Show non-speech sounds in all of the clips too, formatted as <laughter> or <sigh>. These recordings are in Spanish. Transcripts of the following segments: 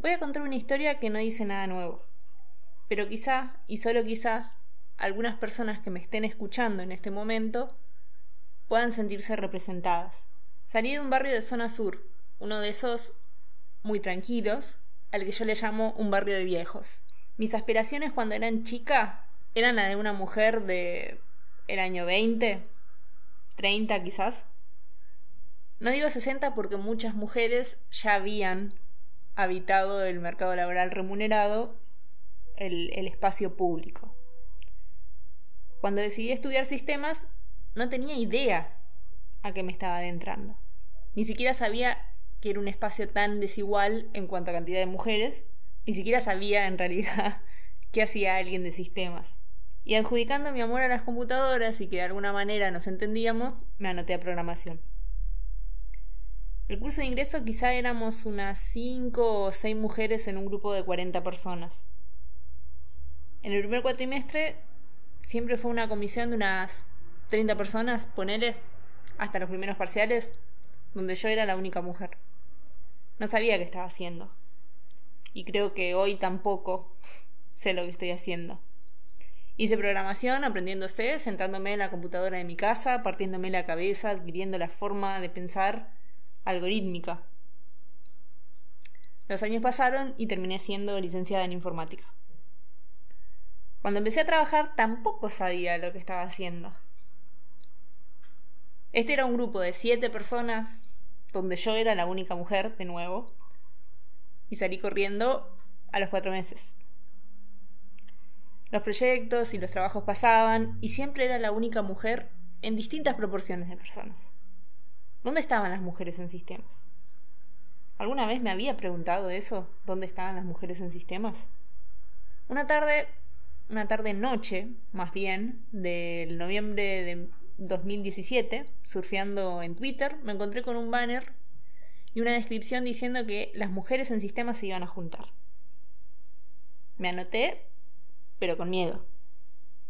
Voy a contar una historia que no dice nada nuevo. Pero quizá, y solo quizá, algunas personas que me estén escuchando en este momento puedan sentirse representadas. Salí de un barrio de zona sur, uno de esos muy tranquilos, al que yo le llamo un barrio de viejos. Mis aspiraciones cuando eran chica eran la de una mujer de el año 20, 30 quizás. No digo 60 porque muchas mujeres ya habían habitado el mercado laboral remunerado, el, el espacio público. Cuando decidí estudiar sistemas, no tenía idea a qué me estaba adentrando. Ni siquiera sabía que era un espacio tan desigual en cuanto a cantidad de mujeres, ni siquiera sabía en realidad <laughs> qué hacía alguien de sistemas. Y adjudicando mi amor a las computadoras y que de alguna manera nos entendíamos, me anoté a programación. El curso de ingreso quizá éramos unas 5 o 6 mujeres en un grupo de 40 personas. En el primer cuatrimestre siempre fue una comisión de unas 30 personas, ponele, hasta los primeros parciales, donde yo era la única mujer. No sabía qué estaba haciendo. Y creo que hoy tampoco sé lo que estoy haciendo. Hice programación aprendiéndose, sentándome en la computadora de mi casa, partiéndome la cabeza, adquiriendo la forma de pensar algorítmica. Los años pasaron y terminé siendo licenciada en informática. Cuando empecé a trabajar tampoco sabía lo que estaba haciendo. Este era un grupo de siete personas, donde yo era la única mujer, de nuevo, y salí corriendo a los cuatro meses. Los proyectos y los trabajos pasaban, y siempre era la única mujer en distintas proporciones de personas. ¿Dónde estaban las mujeres en sistemas? ¿Alguna vez me había preguntado eso? ¿Dónde estaban las mujeres en sistemas? Una tarde, una tarde noche, más bien, del noviembre de 2017, surfeando en Twitter, me encontré con un banner y una descripción diciendo que las mujeres en sistemas se iban a juntar. Me anoté, pero con miedo.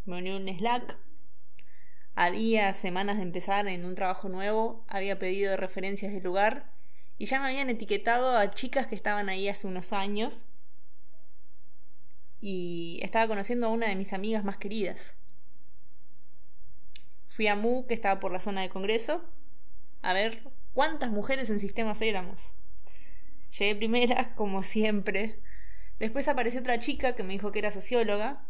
Me uní un Slack. Había semanas de empezar en un trabajo nuevo, había pedido referencias del lugar y ya me habían etiquetado a chicas que estaban ahí hace unos años y estaba conociendo a una de mis amigas más queridas. Fui a MU, que estaba por la zona de Congreso, a ver cuántas mujeres en sistemas éramos. Llegué primera, como siempre. Después apareció otra chica que me dijo que era socióloga,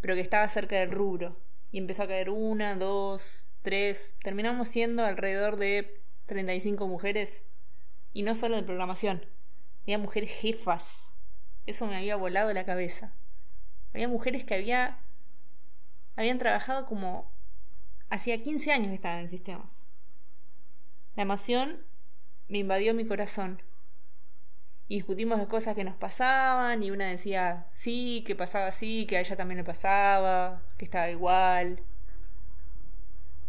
pero que estaba cerca del rubro. Y empezó a caer una, dos, tres. Terminamos siendo alrededor de 35 mujeres. Y no solo de programación. Había mujeres jefas. Eso me había volado la cabeza. Había mujeres que había habían trabajado como Hacía 15 años que estaba en sistemas. La emoción me invadió mi corazón. Y discutimos de cosas que nos pasaban y una decía sí, que pasaba así, que a ella también le pasaba, que estaba igual.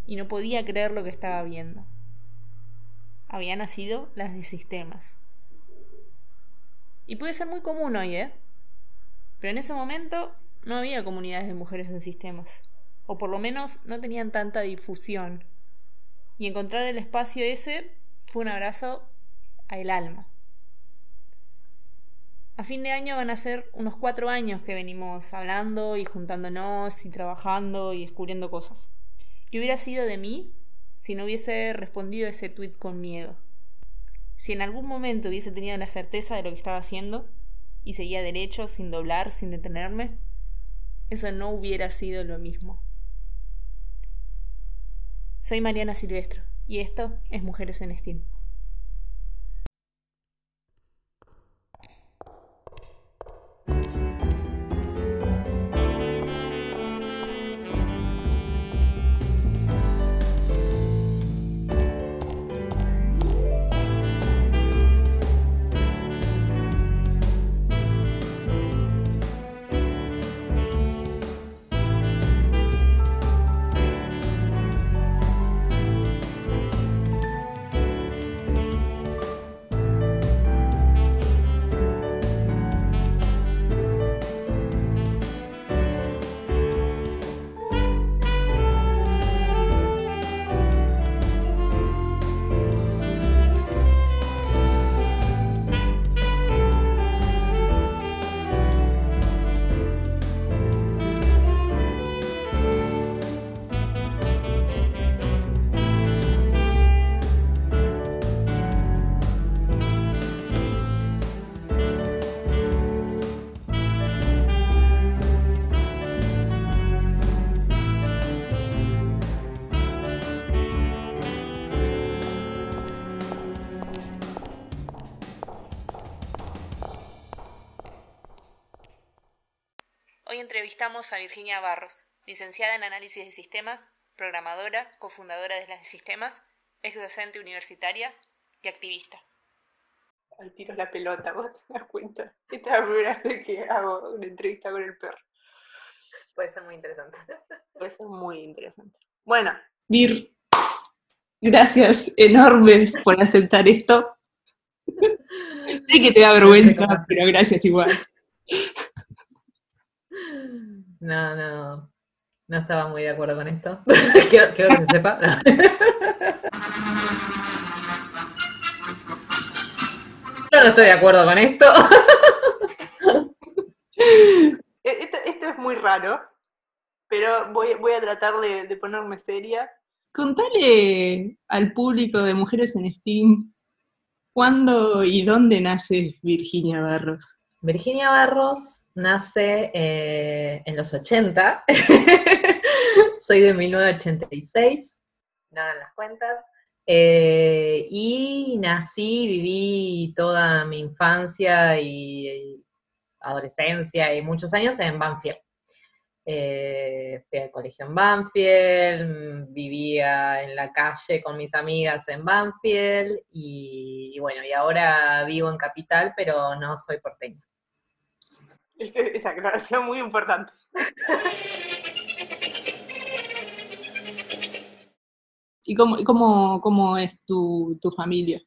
Y no podía creer lo que estaba viendo. Habían nacido las de sistemas. Y puede ser muy común hoy, ¿eh? Pero en ese momento no había comunidades de mujeres en sistemas o por lo menos no tenían tanta difusión. Y encontrar el espacio ese fue un abrazo al alma. A fin de año van a ser unos cuatro años que venimos hablando y juntándonos y trabajando y descubriendo cosas. ¿Qué hubiera sido de mí si no hubiese respondido ese tweet con miedo? Si en algún momento hubiese tenido la certeza de lo que estaba haciendo y seguía derecho, sin doblar, sin detenerme, eso no hubiera sido lo mismo. Soy Mariana Silvestro y esto es Mujeres en Steam. Entrevistamos a Virginia Barros, licenciada en análisis de sistemas, programadora, cofundadora de las sistemas, ex docente universitaria y activista. Al tiro la pelota, <laughs> vos te das cuenta. Esta es la primera vez que hago una entrevista con el perro. Puede ser muy interesante. <laughs> Puede ser muy interesante. Bueno, Vir, gracias enorme por aceptar esto. <laughs> sé que te da vergüenza, pero gracias igual. No, no. No estaba muy de acuerdo con esto. <laughs> quiero, que se sepa. <laughs> Yo no estoy de acuerdo con esto. esto, esto es muy raro, pero voy, voy a tratar de, ponerme seria. Contale al público de Mujeres en Steam cuándo y dónde nace Virginia Barros. Virginia Barros nace eh, en los 80. <laughs> Soy de 1986, nada en las cuentas. Eh, y nací, viví toda mi infancia y, adolescencia y muchos años en Banfield. Eh, fui al colegio en Banfield, vivía en la calle con mis amigas en Banfield y, bueno, y ahora vivo en Capital, pero no soy porteña. Esa aclaración muy importante. ¿Y cómo, cómo, es tu, familia?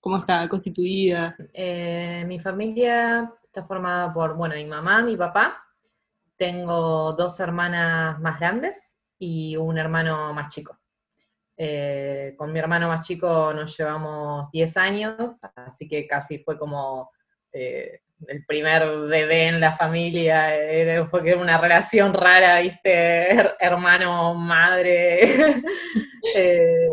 ¿Cómo está constituida? Eh, mi familia está formada por, bueno, mi mamá, mi papá. Tengo dos hermanas más grandes y un hermano más chico. Eh, con mi hermano más chico nos llevamos 10 años, así que casi fue como eh, el primer bebé en la familia, era, fue una relación rara, viste, hermano, madre. <laughs> Eh,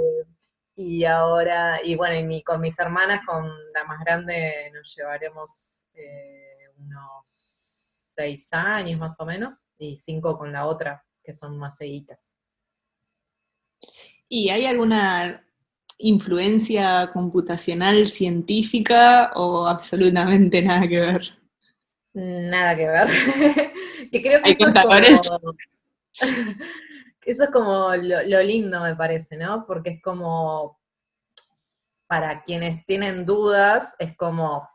y ahora, y bueno, y con mis hermanas, con la más grande, nos llevaremos eh, unos seis años más o menos, y cinco con la otra, que son más seguitas. ¿Y hay alguna influencia computacional científica o absolutamente nada que ver? Nada que ver. <laughs> que creo que <laughs> eso es, como, eso es como lo, lindo, me parece, ¿no? Porque es como, para quienes tienen dudas, es como,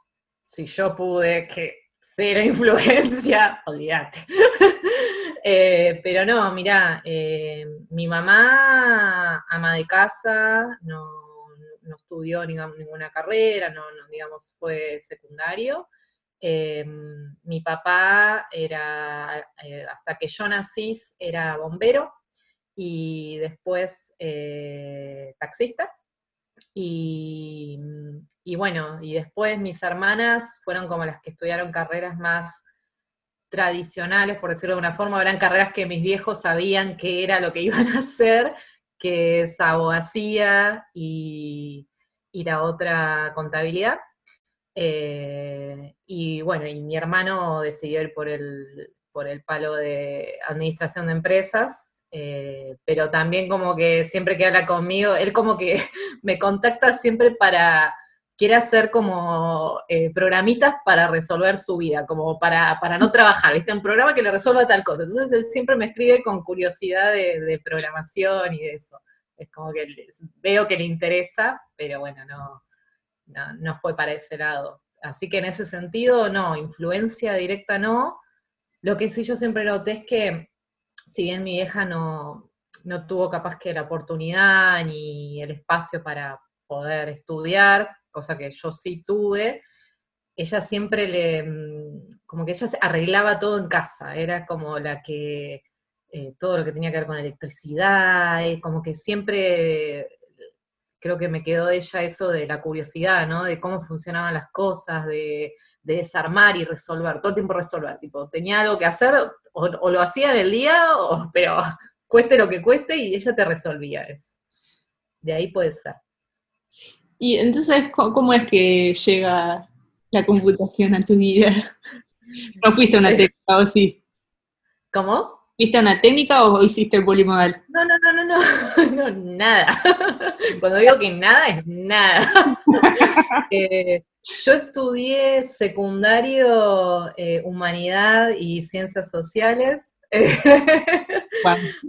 si yo pude, que cero <laughs> influencia, olvídate. Eh, pero no, mirá, eh, mi mamá, ama de casa, no, estudió ninguna carrera, no, digamos, fue secundario. Eh, mi papá era, hasta que yo nací, era bombero y después taxista. Y, y, bueno, y después mis hermanas fueron como las que estudiaron carreras más tradicionales, por decirlo de una forma, eran carreras que mis viejos sabían que era lo que <laughs> iban a hacer, que es abogacía y, y la otra contabilidad. Eh, y bueno, y mi hermano decidió ir por el, por el palo de administración de empresas, eh, pero también como que siempre que habla conmigo, él como que <laughs> me contacta siempre para quiere hacer como eh, programitas para resolver su vida, como para, para no trabajar, ¿viste? Un programa que le resuelva tal cosa. Entonces él siempre me escribe con curiosidad de, programación y de eso. Es como que veo que le interesa, pero bueno, no, no, fue para ese lado. Así que en ese sentido, no, influencia directa no. Lo que sí yo siempre noté es que, si bien mi vieja no, no tuvo capaz que la oportunidad ni el espacio para poder estudiar, cosa que yo sí tuve, ella siempre le, mm, como que ella arreglaba todo en casa, era como la que, eh, todo lo que tenía que ver con electricidad, eh, como que siempre creo que me quedó de ella eso de la curiosidad, ¿no? De cómo funcionaban las cosas, de, desarmar y resolver, todo el tiempo resolver, tipo, tenía algo que hacer, o, lo hacía en el día, <laughs> pero cueste lo que cueste, y ella te resolvía eso. De ahí puede ser. Y entonces, ¿cómo es que llega la computación a tu vida? <laughs> ¿No fuiste una técnica o sí? ¿Cómo? ¿Viste una técnica o hiciste el polimodal? No, no, no, no, no, <laughs> no nada. <laughs> Cuando digo que nada, es nada. Eh, yo estudié secundario eh, Humanidad y Ciencias Sociales.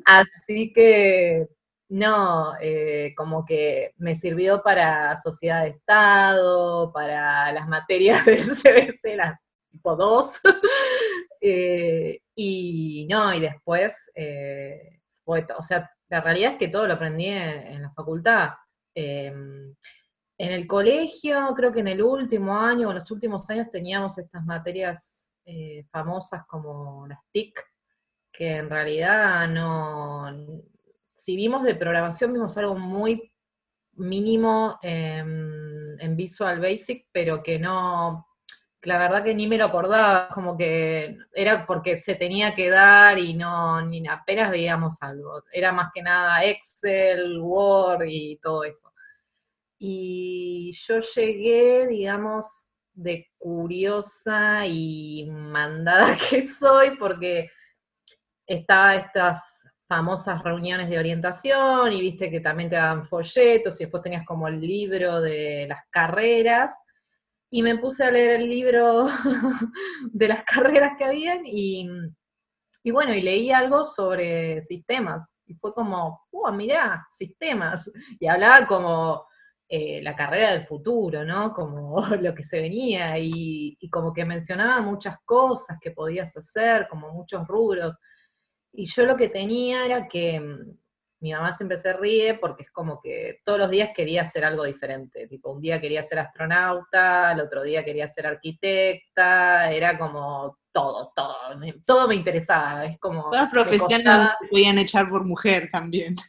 Así que no, eh, como que me sirvió para sociedad de Estado, para las materias <laughs> del CBC, las tipo 2. <laughs> Eh, y no, y después, eh, o sea, la realidad es que todo lo aprendí en, la facultad. Em, en el colegio, creo que en el último año o en los últimos años teníamos estas materias famosas como las TIC, que en realidad no, si vimos de programación, vimos algo muy mínimo en Visual Basic, pero que no, la verdad que ni me lo acordaba, como que era porque se tenía que dar y no, ni apenas veíamos algo. Era más que nada Excel, Word y todo eso. Y yo llegué, digamos, de curiosa y mandada <laughs> que soy, porque estaba estas famosas reuniones de orientación y viste que también te daban folletos y después tenías como el libro de las carreras. Y me puse a leer el libro <laughs> de las carreras que habían y, bueno, y leí algo sobre sistemas. Y fue como, ¡uh, mirá, sistemas! Y hablaba como eh, la carrera del futuro, ¿no? Como <laughs> lo que se venía y, y como que mencionaba muchas cosas que podías hacer, como muchos rubros. Y yo lo que tenía era que mm, mi mamá siempre se ríe porque es como que todos los días quería hacer algo diferente. Tipo, un día quería ser astronauta, el otro día quería ser arquitecta, era como todo, todo, todo me interesaba. Es como. Todas profesiones se podían echar por mujer también. <laughs>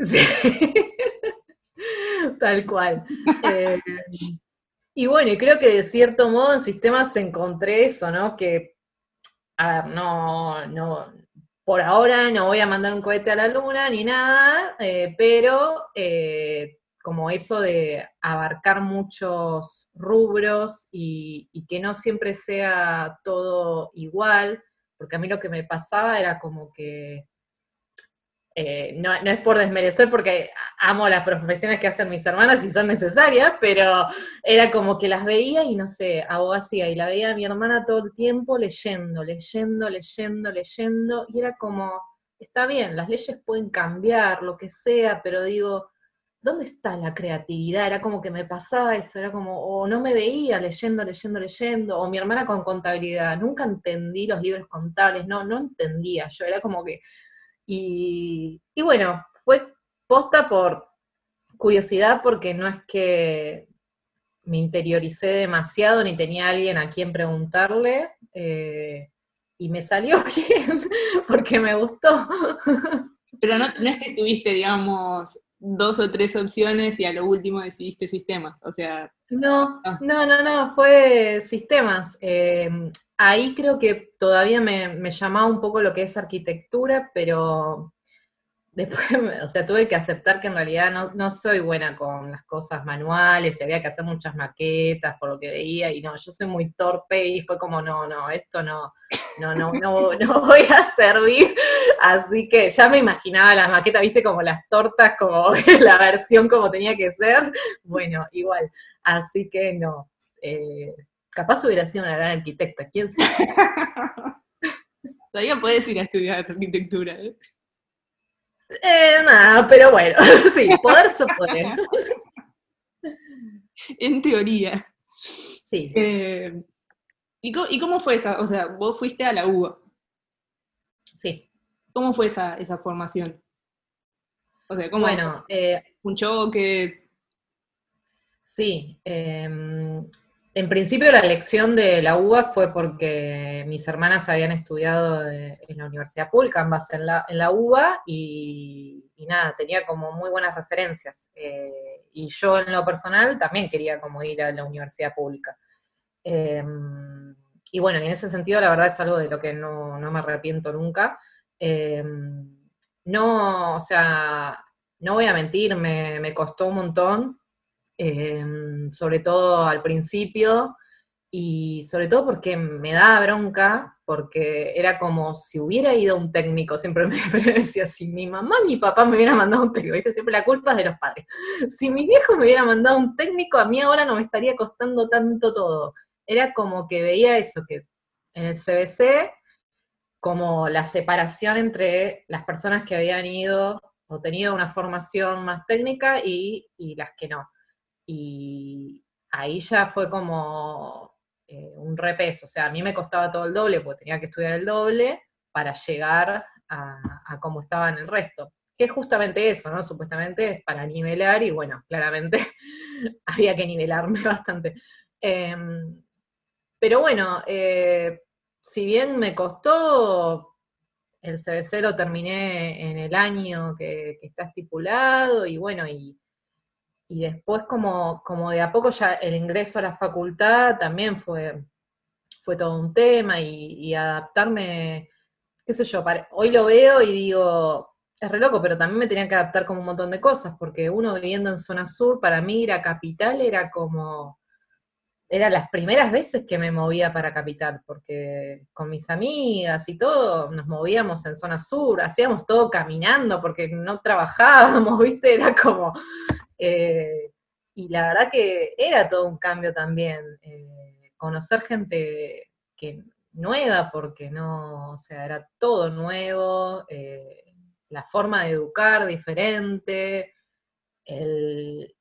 Sí. <laughs> Tal cual. Eh, y bueno, y creo que de cierto modo en sistemas encontré eso, ¿no? Que, a ver, no, no, por ahora no voy a mandar un cohete a la luna ni nada, eh, pero eh, como eso de abarcar muchos rubros y, que no siempre sea todo igual, porque a mí lo que me pasaba era como que eh, no, es por desmerecer porque amo las profesiones que hacen mis hermanas y son necesarias, pero era como que las veía y no sé, hacía y la veía a mi hermana todo el tiempo leyendo, leyendo, leyendo, leyendo, y era como, está bien, las leyes pueden cambiar, lo que sea, pero digo, ¿dónde está la creatividad? Era como que me pasaba eso, era como, o no me veía leyendo, leyendo, leyendo, o mi hermana con contabilidad, nunca entendí los libros contables, no, no entendía, yo era como que y, bueno, fue posta por curiosidad porque no es que me interioricé demasiado ni tenía alguien a quien preguntarle eh, y me salió <laughs> bien porque me gustó. Pero no, no, es que tuviste, digamos, dos o tres opciones y a lo último decidiste sistemas, o sea... No, no, no, no, fue sistemas. Eh, ahí creo que todavía me, me, llamaba un poco lo que es arquitectura, pero después, <laughs> o sea, tuve que aceptar que en realidad no, no, soy buena con las cosas manuales y había que hacer muchas maquetas por lo que veía y no, yo soy muy torpe y fue como, no, no, esto no, no, no, no, no <laughs> voy a servir. Así que ya me imaginaba las maquetas, viste, como las tortas, como <laughs> la versión como tenía que ser. Bueno, igual. Así que no. Eh, capaz hubiera sido una gran arquitecta, quién sabe. <laughs> Todavía puedes ir a estudiar arquitectura. ¿eh? Eh, nada, pero bueno, <laughs> sí, poder se puede. <laughs> En teoría. Sí. Eh, ¿y, cómo, fue esa? O sea, vos fuiste a la UBA. Sí. ¿Cómo fue esa, esa formación? O sea, ¿cómo bueno, eh, un choque? Sí. En principio la elección de la UBA fue porque mis hermanas habían estudiado en la universidad pública, ambas en la, en la UBA, y, nada, tenía como muy buenas referencias. Eh, y yo en lo personal también quería como ir a la universidad pública. Em, y bueno, en ese sentido la verdad es algo de lo que no, me arrepiento nunca. Em, no, o sea, no voy a mentir, me, me costó un montón, Em, sobre todo al principio, y sobre todo porque me daba bronca, porque era como si hubiera ido un técnico, siempre me, <laughs> decía, si mi mamá mi papá me hubieran mandado un técnico, ¿viste? siempre la culpa es de los padres, si mi viejo me hubiera mandado un técnico, a mí ahora no me estaría costando tanto todo. Era como que veía eso, que en el CBC, como la separación entre las personas que habían ido o tenido una formación más técnica y, y las que no. Y ahí ya fue como eh, un repeso. O sea, a mí me costaba todo el doble porque tenía que estudiar el doble para llegar a, cómo estaba en el resto. Que es justamente eso, ¿no? Supuestamente es para nivelar y bueno, claramente <laughs> había que nivelarme <laughs> bastante. Em, pero bueno, eh, si bien me costó, el CBC lo terminé en el año que está estipulado y bueno, y y después como, como de a poco ya el ingreso a la facultad también fue, fue todo un tema y, adaptarme, qué sé yo, hoy lo veo y digo, es re loco, pero también me tenía que adaptar como un montón de cosas, porque uno viviendo en zona sur, para mí ir a capital era como, era las primeras veces que me movía para capital, porque con mis amigas y todo nos movíamos en zona sur, hacíamos todo caminando porque no trabajábamos, <laughs> ¿viste? Era como, eh, y la verdad que era todo un cambio también, eh, conocer gente que nueva, porque no, o sea, era todo nuevo, eh, la forma de educar diferente,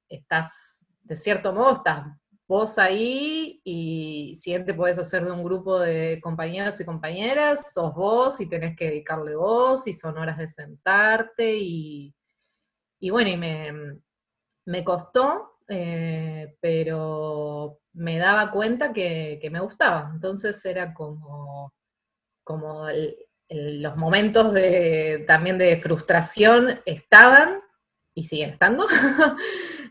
estás, de cierto modo, estás vos ahí y si te podés hacer de un grupo de compañeros y compañeras, sos vos y tenés que dedicarle vos y son horas de sentarte y, y bueno, y me, me costó, eh, pero me daba cuenta que, me gustaba. Entonces era como, como los momentos de, también de frustración estaban y siguen estando. <laughs>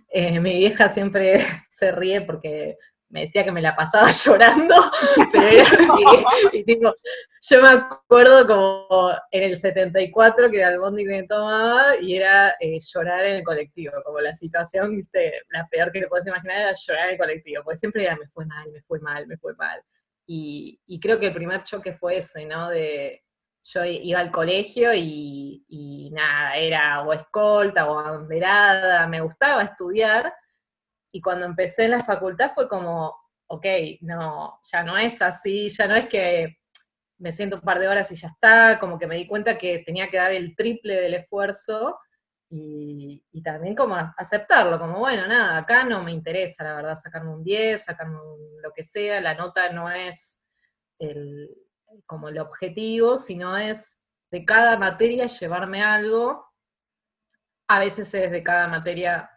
Eh, mi vieja siempre <laughs> se ríe porque me decía que me la pasaba <laughs> llorando, pero era, yo me acuerdo como en el 74 que era el bondi que me tomaba y era eh, llorar en el colectivo, como la situación, la peor que te puedes imaginar era llorar en el colectivo, porque siempre era me fue mal, me fue mal, me fue mal. Y, creo que el primer choque fue ese, ¿no? De, yo iba al colegio y, y nada, era o escolta o abanderada, me gustaba estudiar, y cuando empecé en la facultad fue como, ok, no, ya no es así, ya no es que me siento un par de horas y ya está, como que me di cuenta que tenía que dar el triple del esfuerzo y, también como aceptarlo, como bueno, nada, acá no me interesa, la verdad, sacarme un 10, sacarme lo que sea, la nota no es el, como el objetivo, sino es de cada materia llevarme algo. A veces es de cada materia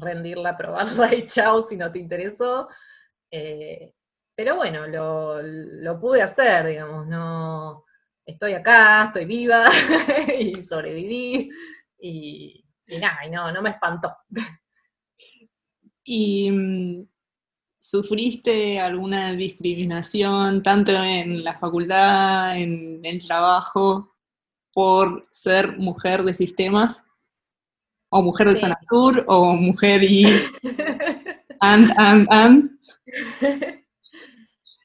rendirla, probarla y chao si no te interesó. Eh, pero bueno, lo, pude hacer, digamos, no estoy acá, estoy viva <laughs> y sobreviví y, nada, y no, no me espantó. ¿Y mm, sufriste alguna discriminación tanto en la facultad, en el trabajo, por ser mujer de sistemas? O mujer de zona sur, o mujer y <laughs> and, and, and. <laughs>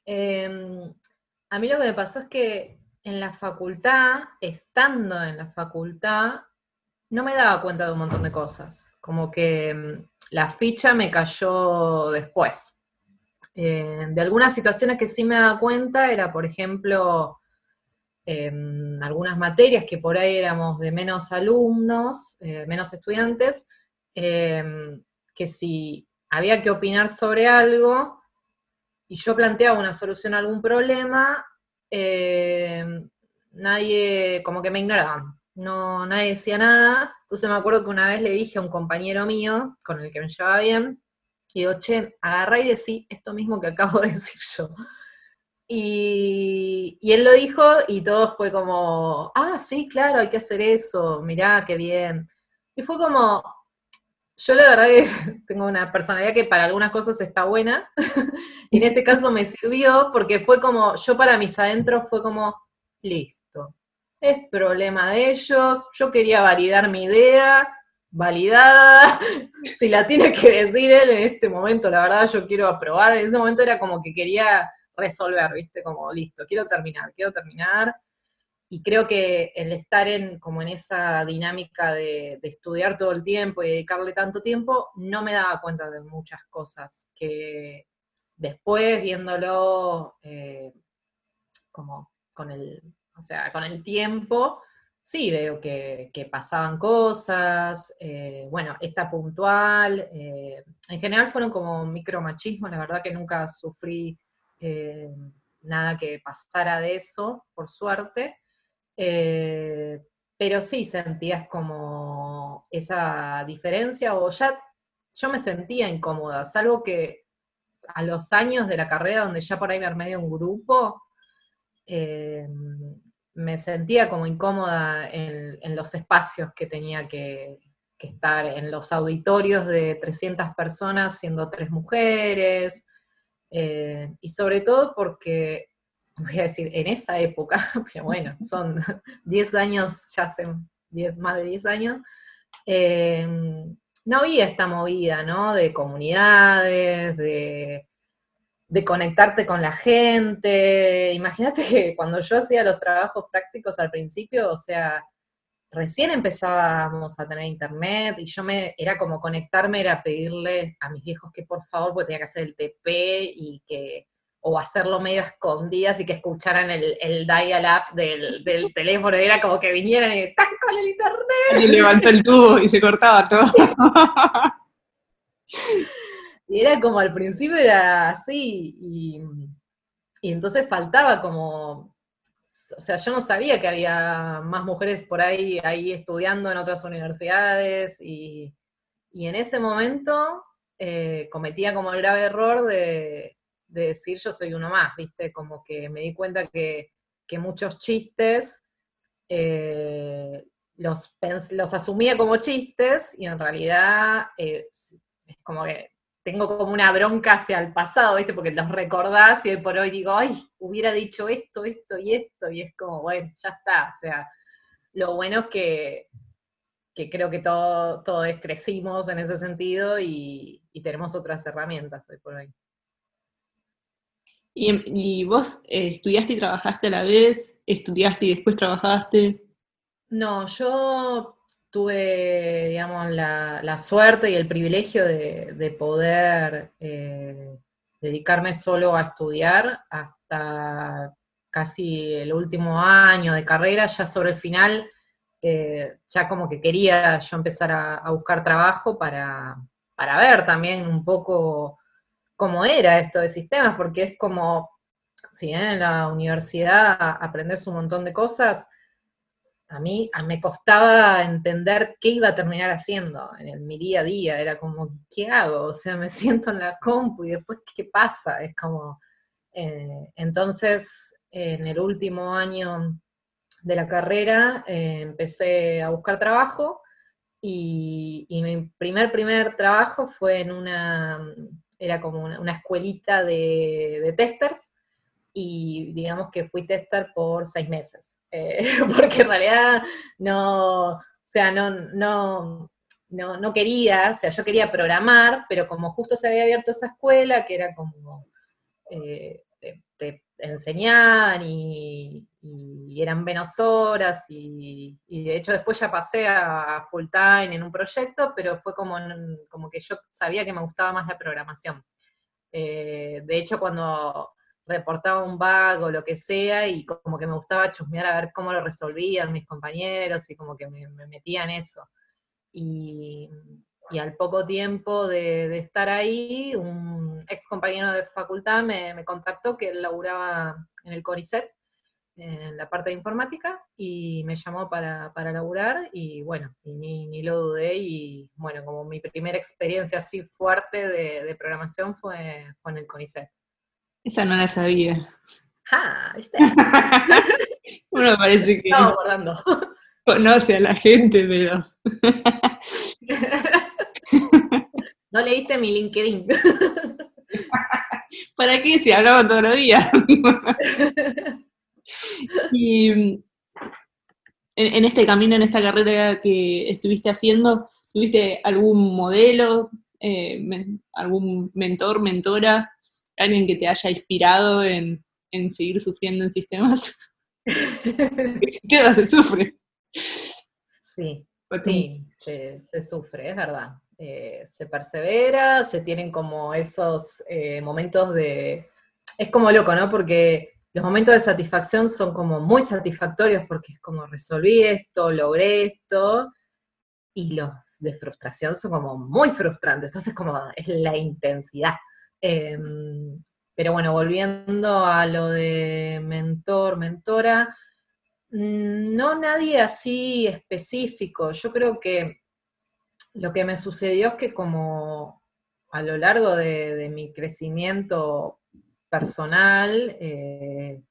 Em, a mí lo que me pasó es que en la facultad, estando en la facultad, no me daba cuenta de un montón de cosas. Como que em, la ficha me cayó después. Eh, de algunas situaciones que sí me daba cuenta era, por ejemplo, en algunas materias que por ahí éramos de menos alumnos, eh, menos estudiantes, em, que si había que opinar sobre algo y yo planteaba una solución a algún problema, em, nadie, como que me ignoraban, no, nadie decía nada. Entonces me acuerdo que una vez le dije a un compañero mío, con el que me llevaba bien, y digo, che, agarra y decí esto mismo que acabo de decir yo. Y, él lo dijo y todo fue como, ah, sí, claro, hay que hacer eso, mirá, qué bien. Y fue como, yo la verdad que <laughs> tengo una personalidad que para algunas cosas está buena, <laughs> y en este caso me sirvió porque fue como, yo para mis adentros fue como, listo, es problema de ellos, yo quería validar mi idea, validada, <laughs> si la tiene que decir él en este momento, la verdad yo quiero aprobar, en ese momento era como que quería resolver, ¿viste? Como listo, quiero terminar, quiero terminar. Y creo que el estar en, como en esa dinámica de, estudiar todo el tiempo y dedicarle tanto tiempo, no me daba cuenta de muchas cosas que después viéndolo eh, como con el, o sea, con el tiempo, sí veo que, pasaban cosas, eh, bueno, esta puntual, eh, en general fueron como micromachismos, la verdad que nunca sufrí eh, nada que pasara de eso, por suerte, pero sí sentías como esa diferencia o ya yo me sentía incómoda, salvo que a los años de la carrera donde ya por ahí me armé un grupo, me sentía como incómoda en, los espacios que tenía que, estar, en los auditorios de 300 personas siendo tres mujeres, eh, y sobre todo porque, <laughs> voy a decir, en esa época, <laughs> pero bueno, <laughs> son 10 años, ya hace 10, más de 10 años, eh, no había esta movida, ¿no? De comunidades, de de conectarte con la gente. Imagínate que cuando yo hacía los trabajos prácticos al principio, o sea, recién empezábamos a tener internet y yo me, era como conectarme, era pedirle a mis viejos que por favor, porque tenía que hacer el TP y que, o hacerlo medio escondidas y que escucharan el, el dial-up del, del, teléfono, era como que vinieran y ¡están con el internet! Y levantó el tubo y se cortaba todo. <laughs> Y era como al principio era así, y, entonces faltaba como, o sea, yo no sabía que había más mujeres por ahí, ahí estudiando en otras universidades, y, en ese momento eh, cometía como el grave error de, decir yo soy uno más, ¿viste? Como que me di cuenta que, muchos chistes eh, los, los asumía como chistes y en realidad eh, es como que tengo como una bronca hacia el pasado, ¿viste? Porque los recordás y hoy por hoy digo, ay, hubiera dicho esto, esto y esto, y es como, bueno, ya está. O sea, lo bueno es que, creo que todo, todos crecimos en ese sentido y, tenemos otras herramientas hoy por hoy. ¿Y, vos eh, estudiaste y trabajaste a la vez? ¿Estudiaste y después trabajaste? No, yo tuve, digamos, la, suerte y el privilegio de, poder eh, dedicarme solo a estudiar hasta casi el último año de carrera, ya sobre el final, eh, ya como que quería yo empezar a, buscar trabajo para, ver también un poco cómo era esto de sistemas, porque es como, si en la universidad aprendes un montón de cosas, a mí me costaba entender qué iba a terminar haciendo en, mi día a día. Era como, ¿qué hago? O sea, me <laughs> siento en la compu y después, ¿qué pasa? Es como, eh, entonces, en el último año de la carrera eh, empecé a buscar trabajo y, mi primer, primer trabajo fue en una, era como una, escuelita de, de testers y digamos que fui tester por seis meses, eh, <laughs> porque en realidad no, o sea, no, no, no, quería, o sea, yo quería programar, pero como justo se había abierto esa escuela, que era como, eh, te, enseñaban y, eran menos horas, y, de hecho después ya pasé a full time en un proyecto, pero fue como, como que yo sabía que me gustaba más la programación. Eh, de hecho, cuando reportaba un bug lo que sea, y como que me gustaba chusmear a ver cómo lo resolvían mis compañeros, y como que me, metía en eso. Y, al poco tiempo de, estar ahí, un ex compañero de facultad me, contactó que él laburaba en el CONICET, en la parte de informática, y me llamó para, para laburar, y bueno, ni, ni, lo dudé, y bueno, como mi primera experiencia así fuerte de, programación fue, fue en el CONICET. Esa no la sabía. ¡Ja! ¿Viste? <laughs> Uno parece que Estaba conoce a la gente, pero. <laughs> no leíste mi LinkedIn. <laughs> ¿Para qué si hablaba todo el día? y, en, este camino, en esta carrera que estuviste haciendo, ¿tuviste algún modelo, eh, algún mentor, mentora, alguien que te haya inspirado en, seguir sufriendo en sistemas? <laughs> ¿Qué se sufre? Sí, sí, se, sufre, es verdad. Eh, se persevera, se tienen como esos eh, momentos de... Es como loco, ¿no? Porque los momentos de satisfacción son como muy satisfactorios porque es como resolví esto, logré esto, y los de frustración son como muy frustrantes, entonces como es la intensidad. Em, pero bueno, volviendo a lo de mentor, mentora, mm, no nadie así específico, yo creo que lo que me sucedió es que como a lo largo de mi crecimiento personal, eh,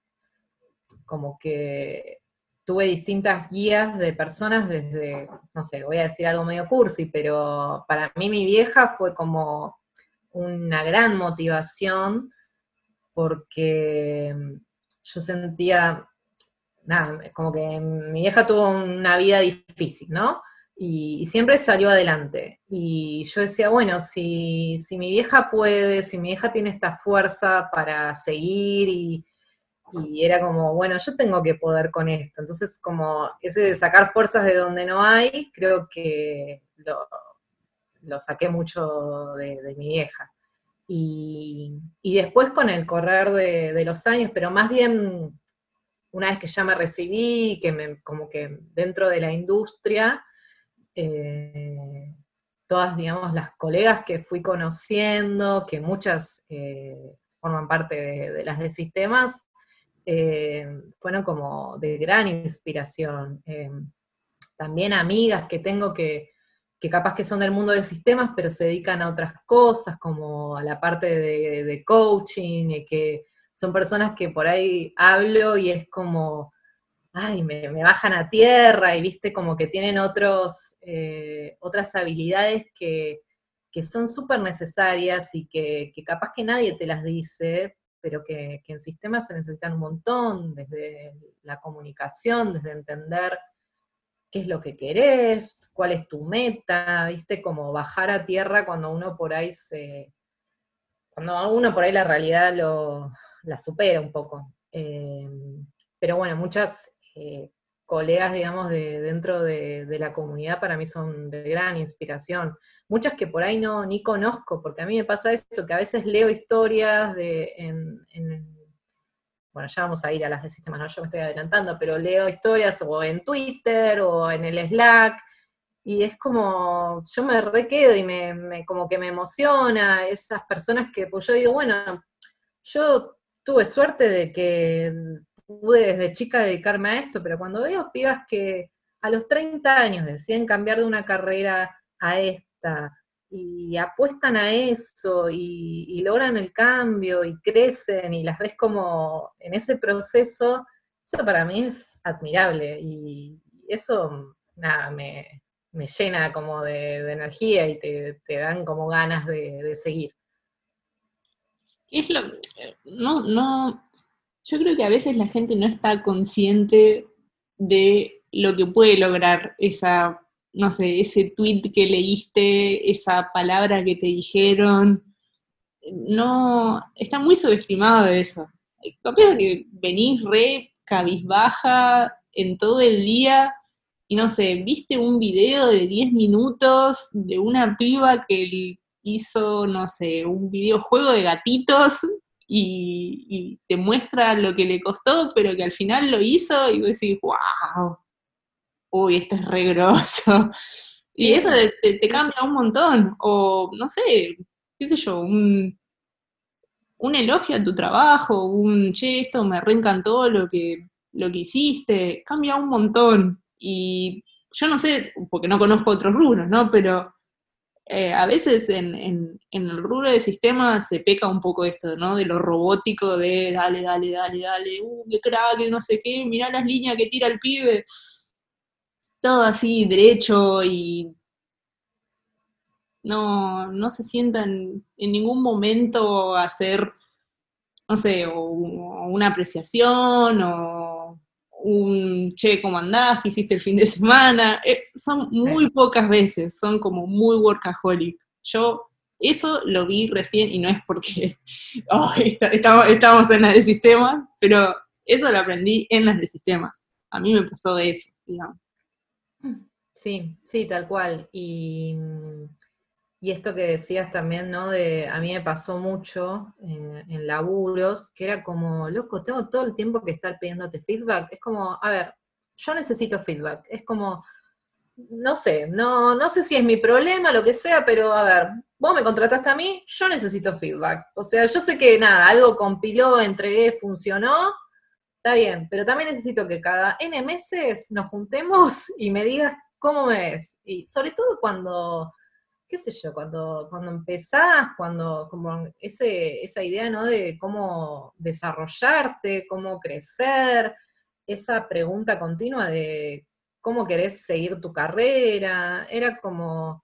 como que tuve distintas guías de personas desde, no sé, voy a decir algo medio cursi, pero para mí mi vieja fue como una gran motivación porque yo sentía, nada, como que mi vieja tuvo una vida difícil, ¿no? y, siempre salió adelante. Y yo decía, bueno, si, si, mi vieja puede, si mi vieja tiene esta fuerza para seguir y, era como, bueno, yo tengo que poder con esto. Entonces, como ese de sacar fuerzas de donde no hay, creo que lo, saqué mucho de, mi vieja. Y, después con el correr de, los años, pero más bien una vez que ya me recibí, que me, como que dentro de la industria, eh, todas, digamos, las colegas que fui conociendo, que muchas eh, forman parte de, las de sistemas, eh, fueron como de gran inspiración. también amigas que tengo que, que, capaz que son del mundo de sistemas, pero se dedican a otras cosas, como a la parte de, de coaching, y que son personas que por ahí hablo y es como ay, me, bajan a tierra y viste como que tienen otros, eh, otras habilidades que, son súper necesarias y que, capaz que nadie te las dice, pero que, en sistemas se necesitan un montón, desde la comunicación, desde entender qué es lo que querés, cuál es tu meta, viste, como bajar a tierra cuando uno por ahí se, cuando uno por ahí la realidad lo, la supera un poco. Eh, pero bueno, muchas eh, colegas, digamos, de, dentro de, la comunidad para mí son de gran inspiración. Muchas que por ahí no ni conozco, porque a mí me pasa eso, que a veces leo historias de, en, bueno, ya vamos a ir a las de sistemas, no, yo me estoy adelantando, pero leo historias o en Twitter o en el Slack, y es como, yo me requedo y me, como que me emociona esas personas que, pues yo digo, bueno, yo tuve suerte de que pude desde chica dedicarme a esto, pero cuando veo pibas que a los 30 años deciden cambiar de una carrera a esta y apuestan a eso y, logran el cambio y crecen y las ves como en ese proceso, eso para mí es admirable y eso, nada, me, llena como de, energía y te, dan como ganas de, de seguir. Es lo, no, no, yo creo que a veces la gente no está consciente de lo que puede lograr esa, no sé, ese tweet que leíste, esa palabra que te dijeron. No, está muy subestimado de eso. Capaz que venís re cabizbaja en todo el día y no sé, viste un video de 10 minutos de una piba que hizo, no sé, un videojuego de gatitos y, te muestra lo que le costó, pero que al final lo hizo y vos decís, wow, uy, esto es re <laughs> Y eso te, cambia un montón. O, no sé, qué sé yo, un, un elogio a tu trabajo, un, che, esto me reencantó lo que, lo que hiciste, cambia un montón. Y yo no sé, porque no conozco otros rubros, ¿no? Pero eh, a veces en, en, el rubro de sistemas se peca un poco esto, ¿no? De lo robótico, de dale, dale, dale, dale, uh, qué crack, no sé qué, mirá las líneas que tira el pibe. Todo así, derecho y no, no se sientan en ningún momento a hacer, no sé, o, una apreciación o un che, ¿cómo andás? ¿Qué hiciste el fin de semana? Eh, son muy pocas veces, son como muy workaholic. Yo eso lo vi recién y no es porque <laughs> oh, estamos, en las de sistemas, pero eso lo aprendí en las de sistemas. A mí me pasó de eso, digamos. Sí, sí, tal cual. Y, y, esto que decías también, ¿no? De, a mí me pasó mucho en, en, laburos, que era como, loco, tengo todo el tiempo que estar pidiéndote feedback. Es como, a ver, yo necesito feedback. Es como, no sé, no, no sé si es mi problema, lo que sea, pero a ver, vos me contrataste a mí, yo necesito feedback. O sea, yo sé que nada, algo compiló, entregué, funcionó, está bien, pero también necesito que cada N meses nos juntemos <laughs> y me digas cómo ves. Y sobre todo cuando, qué sé yo, cuando, cuando empezás, cuando, como ese, esa idea, ¿no? De cómo desarrollarte, cómo crecer, esa pregunta continua de cómo querés seguir tu carrera, era como,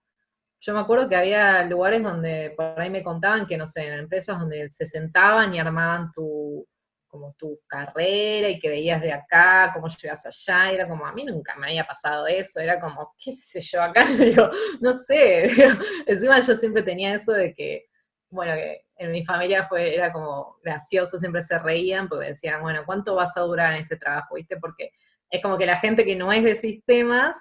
yo me acuerdo que había lugares donde por ahí me contaban que, no sé, en empresas donde se sentaban y armaban tu, como tu carrera y que veías de acá, cómo llegas allá, era como, a mí nunca me había pasado eso, era como, qué sé yo, acá, <laughs> digo, no sé, <laughs> encima yo siempre tenía eso de que, bueno, que en mi familia fue, era como gracioso, siempre se reían porque decían, bueno, ¿cuánto vas a durar en este trabajo? ¿Viste? Porque es como que la gente que no es de sistemas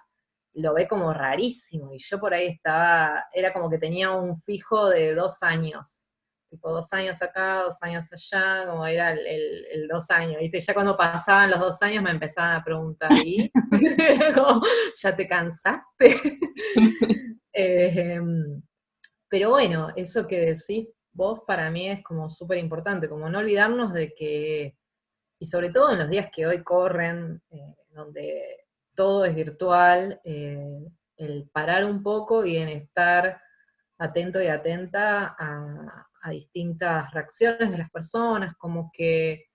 lo ve como rarísimo. Y yo por ahí estaba, era como que tenía un fijo de dos años. Tipo, dos años acá, dos años allá, como era el, dos años. ¿viste? Ya cuando pasaban los dos años me empezaban a preguntar, ¿y? <laughs> <laughs> ¿Ya te cansaste? <laughs> Em, pero bueno, eso que decís vos para mí es como súper importante, como no olvidarnos de que, y sobre todo en los días que hoy corren, eh, donde todo es virtual, eh, el parar un poco y en estar atento y atenta a, distintas reacciones de las personas, como que,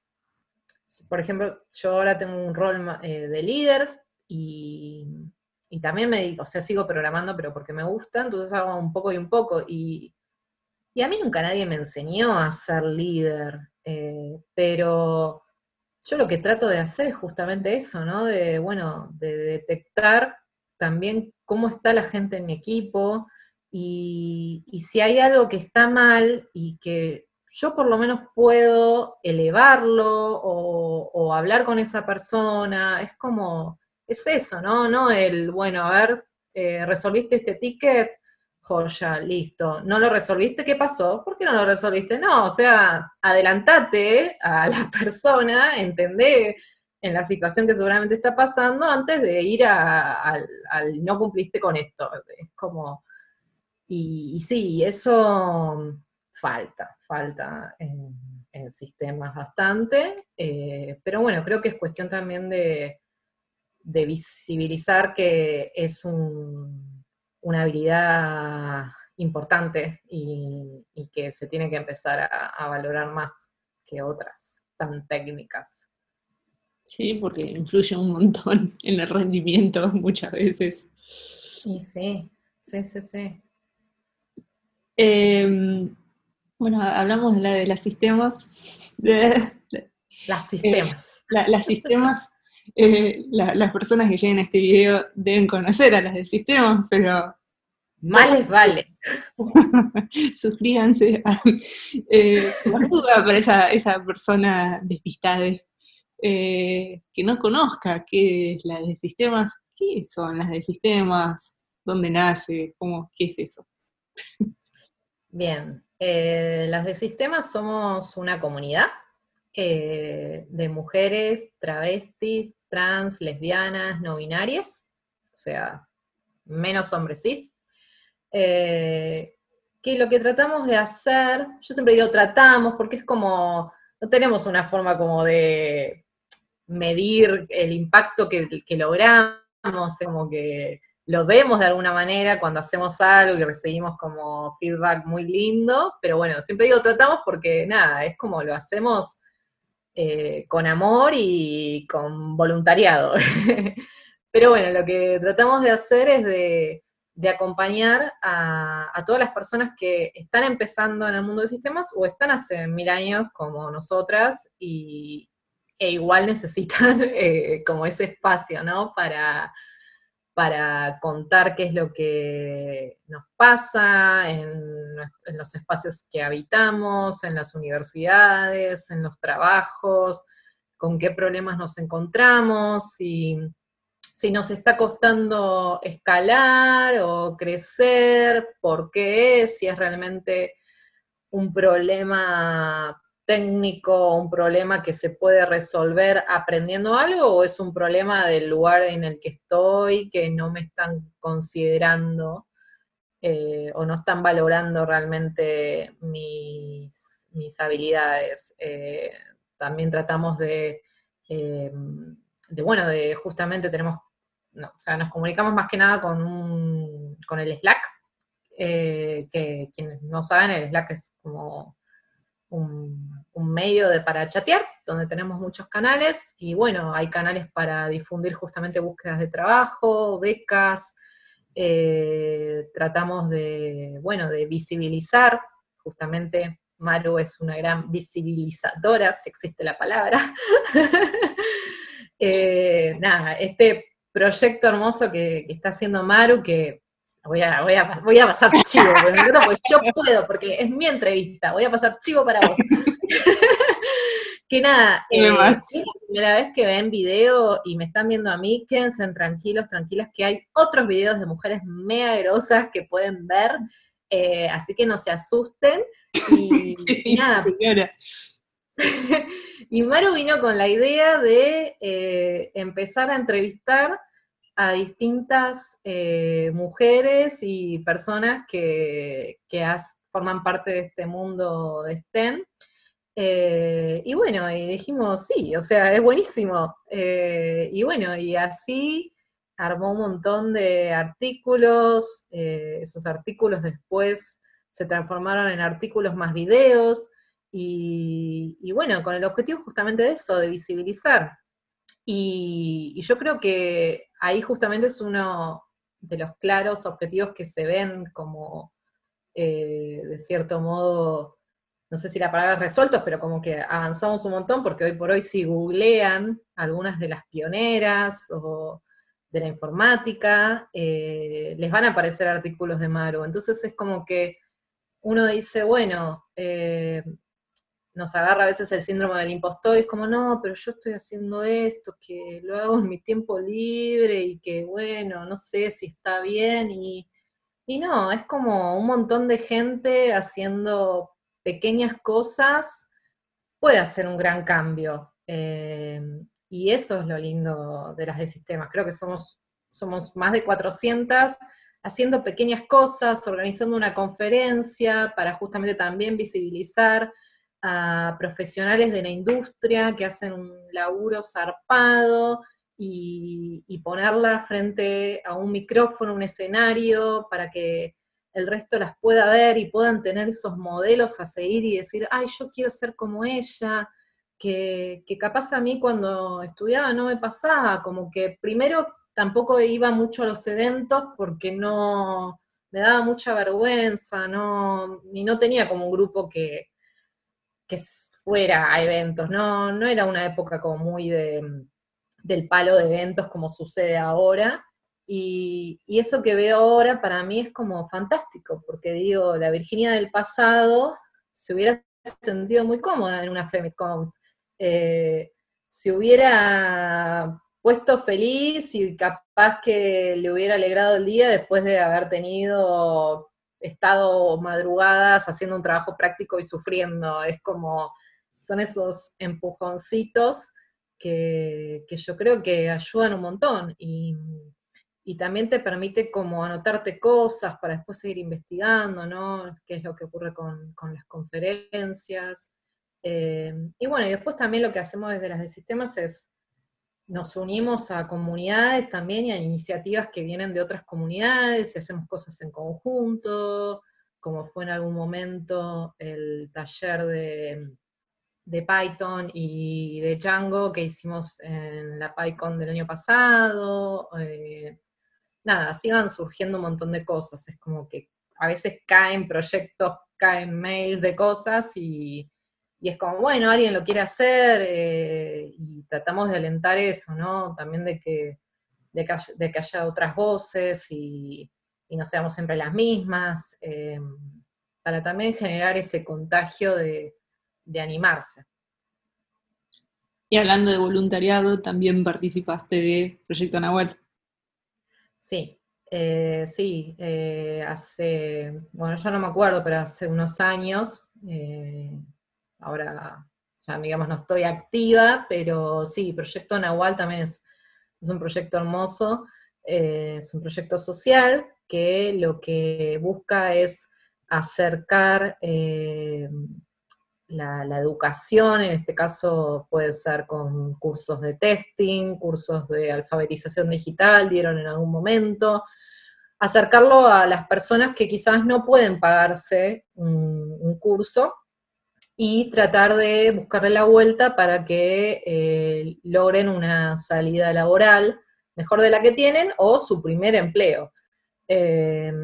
por ejemplo, yo ahora tengo un rol eh, de líder y, también me digo, o sea, sigo programando, pero porque me gusta, entonces hago un poco y un poco. Y, a mí nunca nadie me enseñó a ser líder, eh, pero yo lo que trato de hacer es justamente eso, ¿no? De, bueno, de detectar también cómo está la gente en mi equipo y, si hay algo que está mal y que yo por lo menos puedo elevarlo o, hablar con esa persona, es como, es eso, ¿no? No el, bueno, a ver, eh, resolviste este ticket, joya, listo. ¿No lo resolviste? ¿Qué pasó? ¿Por qué no lo resolviste? No, o sea, adelantate a la <laughs> persona, entendé en la situación que seguramente está pasando antes de ir al, no cumpliste con esto. Es como, y, sí, eso falta, falta en, sistemas bastante, eh, pero bueno, creo que es cuestión también de, de visibilizar que es un una habilidad importante y, que se tiene que empezar a, valorar más que otras tan técnicas. Sí, porque influye un montón <laughs> en el rendimiento muchas veces. Sí, sí, sí, sí, sí. Em, bueno, hablamos de la de las sistemas. las sistemas. Eh, las sistemas eh, las personas que lleguen a este video deben conocer a las del sistema, pero... Males vale. <laughs> Suscríbanse. eh, duda para esa, esa persona despistada eh, que no conozca qué es la de sistemas, qué son las de sistemas, dónde nace, cómo, qué es eso. Bien, eh, las de sistemas somos una comunidad eh, de mujeres travestis, trans, lesbianas, no binarias, o sea, menos hombres cis, eh, que lo que tratamos de hacer, yo siempre digo tratamos porque es como, no tenemos una forma como de medir el impacto que, que logramos, como que lo vemos de alguna manera cuando hacemos algo y recibimos como feedback muy lindo, pero bueno, siempre digo tratamos porque nada, es como lo hacemos eh, con amor y con voluntariado. <laughs> Pero bueno, lo que tratamos de hacer es de, acompañar a, todas las personas que están empezando en el mundo de sistemas o están hace mil años como nosotras y e igual necesitan <laughs> eh, como ese espacio, ¿no? Para, para contar qué es lo que nos pasa en, los espacios que habitamos, en las universidades, en los trabajos, con qué problemas nos encontramos, si, nos está costando escalar o crecer, por qué es, si es realmente un problema técnico, un problema que se puede resolver aprendiendo algo o es un problema del lugar en el que estoy que no me están considerando eh, o no están valorando realmente mis, habilidades. Eh, también tratamos de, eh, de, bueno, de justamente tenemos, no, o sea, nos comunicamos más que nada con, con el Slack, que quienes no saben, el Slack es como un, medio de, para chatear, donde tenemos muchos canales, y bueno, hay canales para difundir justamente búsquedas de trabajo, becas, eh, tratamos de, bueno, de visibilizar, justamente Maru es una gran visibilizadora, si existe la palabra. <laughs> Eh, nada, este proyecto hermoso que, que, está haciendo Maru, que Voy a, voy, a, voy a pasar chivo, porque yo puedo, porque es mi entrevista. Voy a pasar chivo para vos. <laughs> que nada, eh, si es la primera vez que ven video y me están viendo a mí, quédense tranquilos, tranquilas, que hay otros videos de mujeres mega grosas que pueden ver, eh, así que no se asusten. Y, <laughs> y nada. <laughs> y Maru vino con la idea de eh, empezar a entrevistar a distintas eh, mujeres y personas que, forman parte de este mundo de STEM. Eh, y bueno, y dijimos, sí, o sea, es buenísimo. Eh, y bueno, y así armó un montón de artículos, esos artículos después se transformaron en artículos más videos, y, bueno, con el objetivo justamente de eso, de visibilizar y, yo creo que ahí justamente es uno de los claros objetivos que se ven como, eh, de cierto modo, no sé si la palabra es resueltos, pero como que avanzamos un montón, porque hoy por hoy si googlean algunas de las pioneras o de la informática, eh, les van a aparecer artículos de Maru. Entonces es como que uno dice, bueno, eh, nos agarra a veces el síndrome del impostor, y es como, no, pero yo estoy haciendo esto, que lo hago en mi tiempo libre y que, bueno, no sé si está bien, y, no, es como un montón de gente haciendo pequeñas cosas, puede hacer un gran cambio. Eh, y eso es lo lindo de las de sistemas. Creo que somos, somos más de 400 haciendo pequeñas cosas, organizando una conferencia para justamente también visibilizar a profesionales de la industria que hacen un laburo zarpado y, ponerla frente a un micrófono, un escenario, para que el resto las pueda ver y puedan tener esos modelos a seguir y decir, ay, yo quiero ser como ella, que, que capaz a mí cuando estudiaba no me pasaba, como que primero tampoco iba mucho a los eventos porque no me daba mucha vergüenza, no, y no tenía como un grupo que, que fuera a eventos, no, no era una época como muy de, del palo de eventos como sucede ahora. Y, eso que veo ahora para mí es como fantástico, porque digo, la Virginia del pasado se hubiera sentido muy cómoda en una FemiCon. Eh, se hubiera puesto feliz y capaz que le hubiera alegrado el día después de haber tenido estado madrugadas haciendo un trabajo práctico y sufriendo. Es como, son esos empujoncitos que, yo creo que ayudan un montón. Y, también te permite como anotarte cosas para después seguir investigando, ¿no? Qué es lo que ocurre con, las conferencias. Eh, y bueno, y después también lo que hacemos desde las de sistemas es nos unimos a comunidades también y a iniciativas que vienen de otras comunidades y hacemos cosas en conjunto, como fue en algún momento el taller de, Python y de Django que hicimos en la PyCon del año pasado. Eh, nada, así van surgiendo un montón de cosas. Es como que a veces caen proyectos, caen mails de cosas y, y es como, bueno, alguien lo quiere hacer eh, y tratamos de alentar eso, ¿no? También de que, de que, haya, otras voces y, no seamos siempre las mismas, eh, para también generar ese contagio de, animarse. Y hablando de voluntariado, también participaste de Proyecto Nahuel. Sí, eh, sí, hace, bueno, ya no me acuerdo, pero hace unos años Ahora ya digamos no estoy activa, pero sí, Proyecto Nahual también es, un proyecto hermoso, eh, es un proyecto social que lo que busca es acercar eh, la, educación, en este caso puede ser con cursos de testing, cursos de alfabetización digital, dieron en algún momento, acercarlo a las personas que quizás no pueden pagarse un curso y tratar de buscarle la vuelta para que eh, logren una salida laboral mejor de la que tienen o su primer empleo. Em,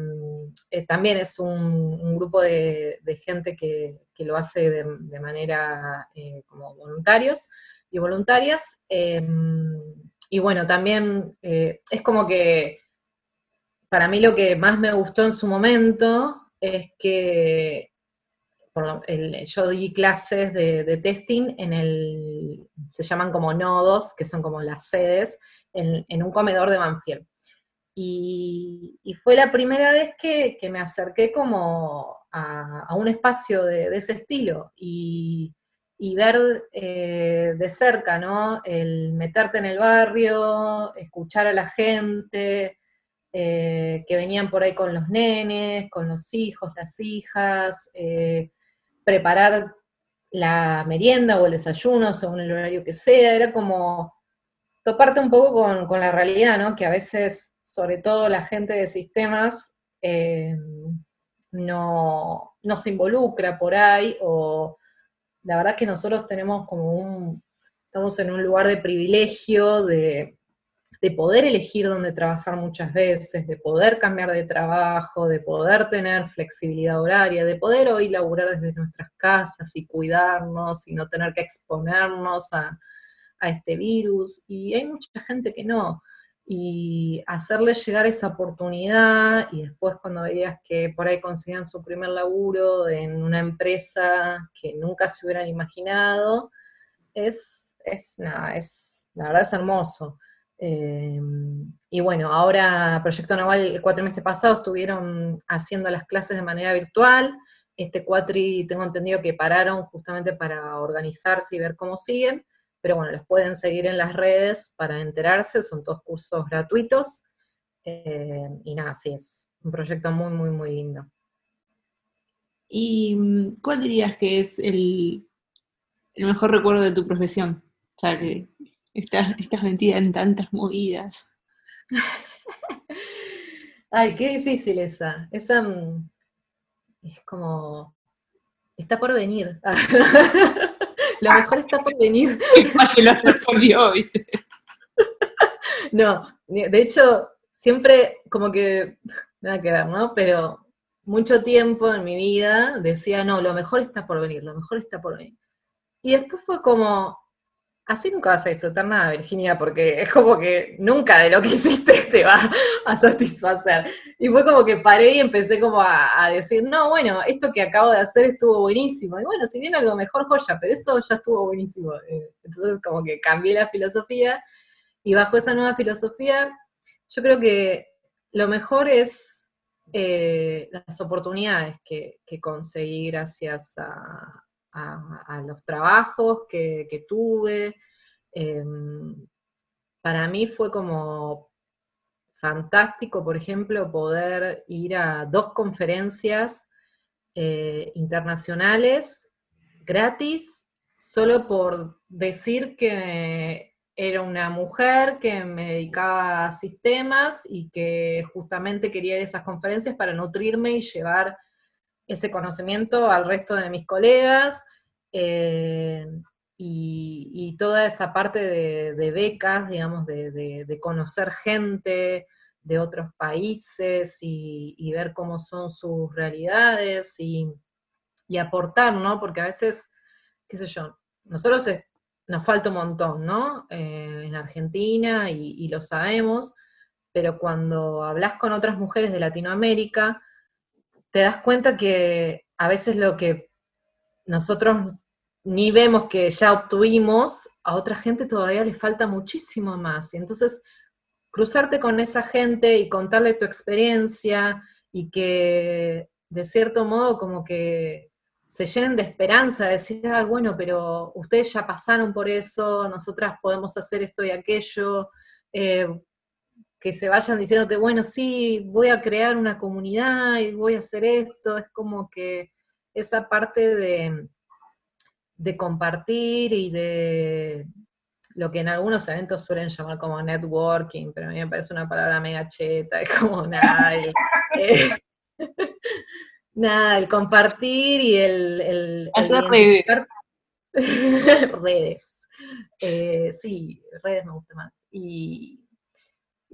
eh, también es un, grupo de, gente que, lo hace de, manera eh, como voluntarios y voluntarias. Em, y bueno, también es como que para mí lo que más me gustó en su momento es que yo di clases de, testing en el, se llaman como nodos, que son como las sedes, en, un comedor de Banfield. Y, fue la primera vez que, me acerqué como a, un espacio de, ese estilo y, ver eh, de cerca, ¿no? El meterte en el barrio, escuchar a la gente, eh, que venían por ahí con los nenes, con los hijos, las hijas, eh, preparar la merienda o el desayuno según el horario que sea, era como toparte un poco con, la realidad, ¿no? Que a veces, sobre todo la gente de sistemas, eh, no, no, se involucra por ahí, o la verdad que nosotros tenemos como un, estamos en un lugar de privilegio, de, de poder elegir dónde trabajar muchas veces, de poder cambiar de trabajo, de poder tener flexibilidad horaria, de poder hoy laburar desde nuestras casas y cuidarnos y no tener que exponernos a, este virus. Y hay mucha gente que no. Y hacerle llegar esa oportunidad y después cuando veías que por ahí consigan su primer laburo en una empresa que nunca se hubieran imaginado, es, es nada, es, la verdad es hermoso. Em, y bueno, ahora Proyecto Naval el cuatrimestre pasado estuvieron haciendo las clases de manera virtual. Este cuatri tengo entendido que pararon justamente para organizarse y ver cómo siguen, pero bueno, los pueden seguir en las redes para enterarse, son todos cursos gratuitos. Em, y nada, sí, es un proyecto muy, muy, muy lindo. ¿Y mm, cuál dirías que es el, el mejor recuerdo de tu profesión? O sea, que Estás, metida en tantas movidas. <laughs> Ay, qué difícil esa. Esa mm, es como. Está por venir. <laughs> lo mejor está por venir. se lo resolvió, ¿viste? <laughs> No, de hecho, siempre como que. Nada que ver, ¿no? Pero mucho tiempo en mi vida decía, no, lo mejor está por venir, lo mejor está por venir. Y después fue como, así nunca vas a disfrutar nada, Virginia, porque es como que nunca de lo que <laughs> hiciste te va a satisfacer. Y fue como que paré y empecé como a, decir, no, bueno, esto que acabo de hacer estuvo buenísimo. Y bueno, si viene algo mejor, joya, pero esto ya estuvo buenísimo. Eh, entonces como que cambié la filosofía y bajo esa nueva filosofía, yo creo que lo mejor es eh, las oportunidades que, conseguí gracias a, a, los trabajos que, tuve. Em, para mí fue como fantástico, por ejemplo, poder ir a dos conferencias eh, internacionales gratis, solo por decir que era una mujer que me dedicaba a sistemas y que justamente quería ir a esas conferencias para nutrirme y llevar ese conocimiento al resto de mis colegas eh, y, toda esa parte de, becas, digamos, de, conocer gente de otros países y, ver cómo son sus realidades y, aportar, ¿no? Porque a veces qué sé yo, nosotros nos falta un montón, ¿no? Eh, en Argentina y, lo sabemos, pero cuando hablas con otras mujeres de Latinoamérica, te das cuenta que a veces lo que nosotros ni vemos que ya obtuvimos, a otra gente todavía le falta muchísimo más. Y entonces, cruzarte con esa gente y contarle tu experiencia y que de cierto modo como que se llenen de esperanza, de decir, ah, bueno, pero ustedes ya pasaron por eso, nosotras podemos hacer esto y aquello, eh, que se vayan diciéndote, bueno, sí, voy a crear una comunidad y voy a hacer esto, es como que esa parte de, de compartir y de lo que en algunos eventos suelen llamar como networking, pero a mí me parece una palabra mega cheta, es como <laughs> nada, <laughs> Nada, el compartir y el... Hacer redes. <laughs> redes. Eh, sí, redes me gusta más. Y,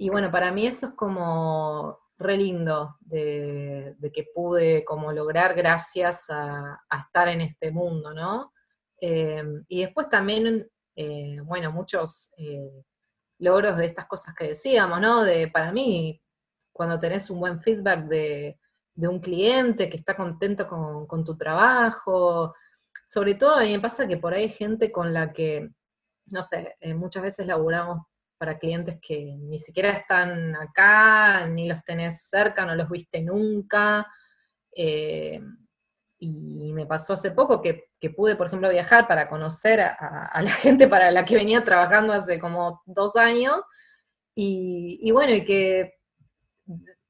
bueno, para mí eso es como re lindo de, que pude como lograr gracias a, estar en este mundo, ¿no? Eh, y después también, eh, bueno, muchos logros de estas cosas que decíamos, ¿no? De, para mí, cuando tenés un buen feedback de, de un cliente que está contento con, tu trabajo. Sobre todo a mí me pasa que por ahí hay gente con la que, no sé, eh, muchas veces laburamos para clientes que ni siquiera están acá, ni los tenés cerca, no los viste nunca. Eh, y me pasó hace poco que, pude, por ejemplo, viajar para conocer a, la <laughs> gente para la que venía trabajando hace como dos años. Y bueno, y que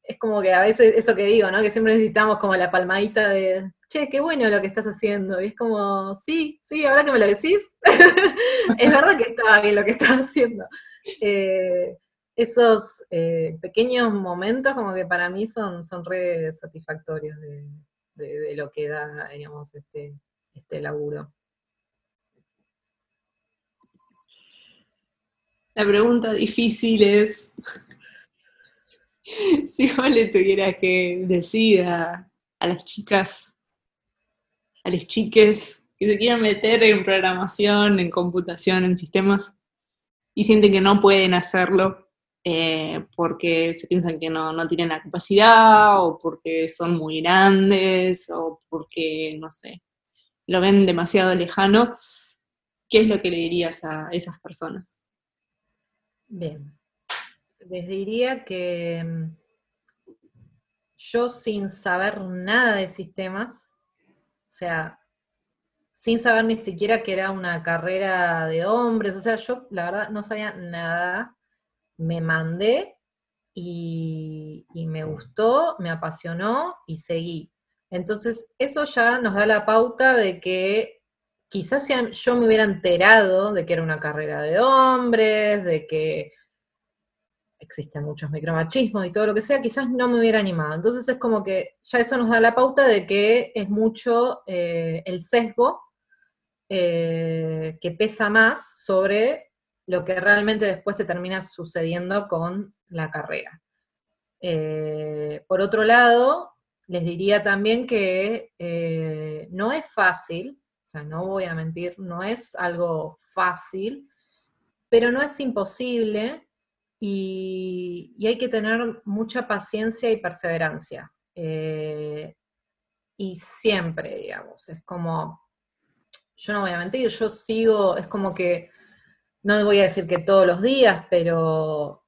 es como que a veces eso que digo, ¿no? Que siempre necesitamos como la palmadita de, che, qué bueno lo que estás haciendo. Y es como, sí, sí, ahora que me lo decís, <laughs> es verdad que estaba bien lo que estás haciendo. Eh, esos eh, pequeños momentos como que para mí son, son re satisfactorios de, lo que da, digamos, este, este laburo. La pregunta difícil es, <laughs> si vos le tuvieras que decir a, las chicas, a las chiques que se quieran meter en programación, en computación, en sistemas, y sienten que no pueden hacerlo eh, porque se piensan que no, tienen la capacidad, o porque son muy grandes, o porque, no sé, lo ven demasiado lejano, ¿qué es lo que le dirías a esas personas? Bien, les diría que mm, yo sin saber nada de sistemas, o sea, sin saber ni siquiera que era una carrera de hombres, o sea, yo la verdad no sabía nada, me mandé y, me gustó, me apasionó y seguí. Entonces, eso ya nos da la pauta de que quizás yo me hubiera enterado de que era una carrera de hombres, de que existen muchos micromachismos y todo lo que sea, quizás no me hubiera animado. Entonces es como que ya eso nos da la pauta de que es mucho eh, el sesgo eh, que pesa más sobre lo que realmente después te termina sucediendo con la carrera. Eh, por otro lado, les diría también que no es fácil, o sea, no voy a mentir, no es algo fácil, pero no es imposible y, hay que tener mucha paciencia y perseverancia. Eh, y siempre, digamos, es como, yo no voy a mentir, yo sigo, es como que, no voy a decir que todos los días, pero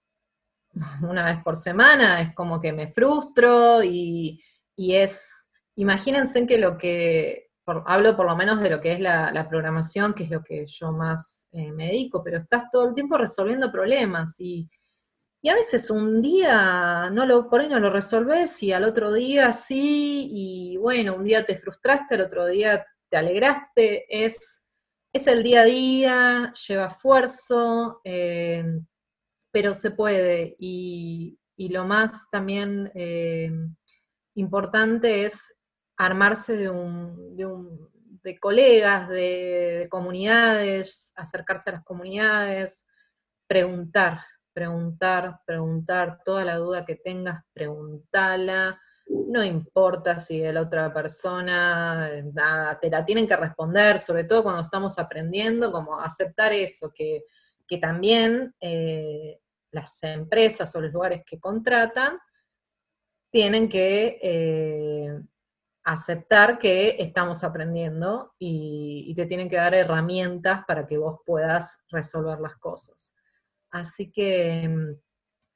<laughs> una vez por semana es como que me frustro y, es, imagínense que lo que, hablo por lo menos de lo que es la, programación, que es lo que yo más eh, me dedico, pero estás todo el tiempo resolviendo problemas y y a veces un día no lo, por ahí no lo resolves y al otro día sí, y bueno, un día te frustraste, al otro día te alegraste, es, es el día a día, lleva esfuerzo, eh, pero se puede. Y, lo más también eh, importante es armarse de, un, de, un, de colegas, de comunidades, acercarse a las comunidades, preguntar, preguntar, preguntar, toda la duda que tengas, preguntala, no importa si la otra persona, nada, te la tienen que responder, sobre todo cuando estamos aprendiendo, como aceptar eso, que, también eh, las empresas o los lugares que contratan tienen que eh, aceptar que estamos aprendiendo y, y, te tienen que dar herramientas para que vos puedas resolver las cosas. Así que mm,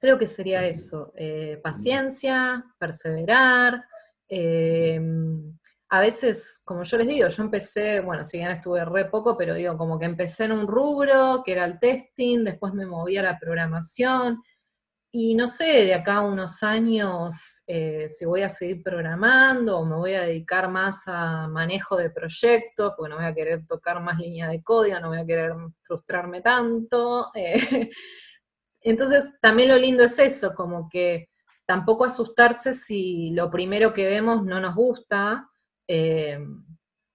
Creo que sería eso, eh, paciencia, perseverar. Eh, a veces, como yo les digo, yo empecé, bueno, si bien estuve re poco, pero digo, como que empecé en un rubro, que era el testing, después me moví a la programación, y no sé, de acá a unos años eh, si voy a seguir programando o me voy a dedicar más a manejo de proyectos, porque no voy a querer tocar más línea de código, no voy a querer frustrarme tanto. <laughs> Entonces, también lo lindo es eso, como que tampoco asustarse si lo primero que vemos no nos gusta, eh,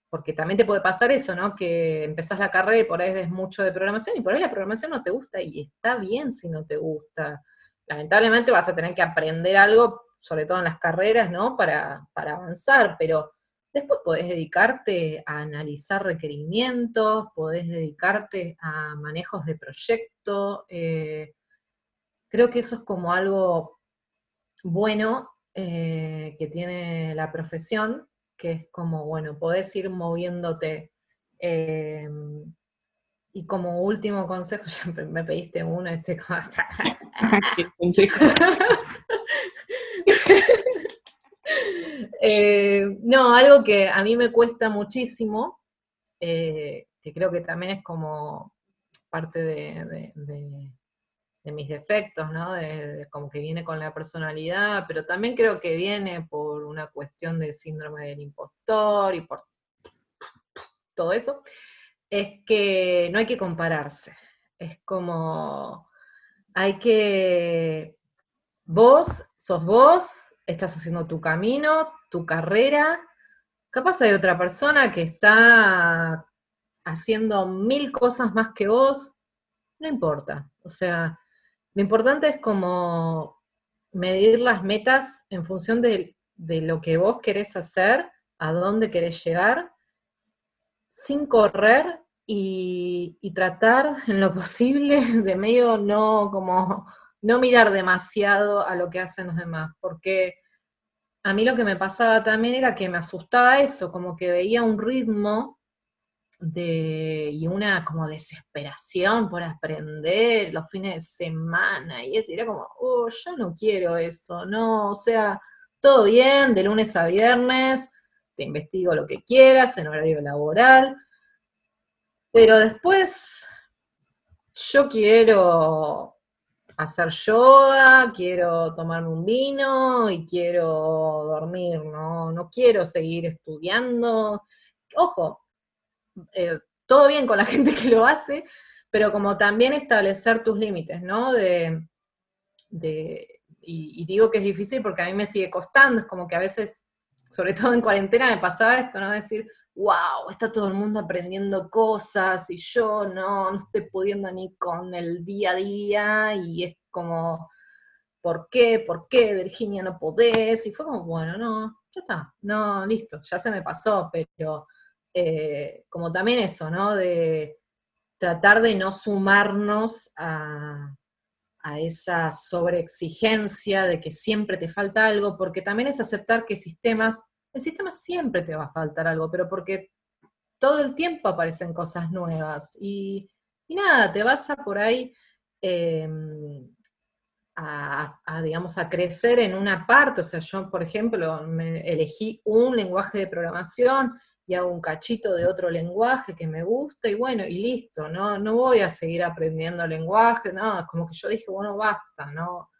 porque también te puede pasar eso, ¿no? Que empezás la carrera y por ahí ves mucho de programación y por ahí la programación no te gusta y está bien si no te gusta. Lamentablemente vas a tener que aprender algo, sobre todo en las carreras, ¿no? Para, avanzar, pero después podés dedicarte a analizar requerimientos, podés dedicarte a manejos de proyecto, eh, Creo que eso es como algo bueno eh, que tiene la profesión, que es como, bueno, podés ir moviéndote. Em, y como último consejo, <laughs> ya me pediste uno, este <laughs> <laughs> ¿Qué consejo? Eh, no, algo que a mí me cuesta muchísimo, eh, que creo que también es como parte de, de mis defectos, ¿no? De, como que viene con la personalidad, pero también creo que viene por una cuestión de síndrome del impostor y por todo eso, es que no hay que compararse. Es como, hay que, vos sos vos, estás haciendo tu camino, tu carrera, capaz hay otra persona que está haciendo mil cosas más que vos, no importa. O sea, lo importante es como medir las metas en función de, lo que vos querés hacer, a dónde querés llegar, sin correr y, tratar <laughs> en lo posible de medio no como no mirar demasiado a lo que hacen los demás, porque a mí lo que me pasaba también era que me asustaba eso, como que veía un ritmo de, y una como desesperación por aprender los fines de semana, y era como, oh, yo no quiero eso, no, o sea, todo bien, de lunes a viernes, te investigo lo que quieras en horario laboral, pero después yo quiero hacer yoga, quiero tomarme un vino y quiero dormir, no, no quiero seguir estudiando. Ojo, eh, todo bien con la <laughs> gente que lo hace, pero como también establecer tus límites, ¿no? De, y, digo que es difícil porque a mí me sigue costando, es como que a veces, sobre todo en cuarentena, me pasaba esto, ¿no? Decir, wow, está todo el mundo aprendiendo cosas y yo no, no estoy pudiendo ni con el día a día y es como, ¿por qué? ¿Por qué, Virginia, no podés? Y fue como, bueno, no, ya está, no, listo, ya se me pasó, pero eh, como también eso, ¿no? De tratar de no sumarnos a, esa sobreexigencia de que siempre te falta algo, porque también es aceptar que sistemas, el sistema siempre te va a faltar algo, pero porque todo el tiempo aparecen cosas nuevas. Y, nada, te vas a por ahí em, a, digamos, a crecer en una parte, o sea, yo, por ejemplo, me elegí un lenguaje de programación y hago un cachito de otro lenguaje que me gusta y bueno, y listo, no, no voy a seguir aprendiendo lenguaje, no, como que yo dije, bueno, basta, no,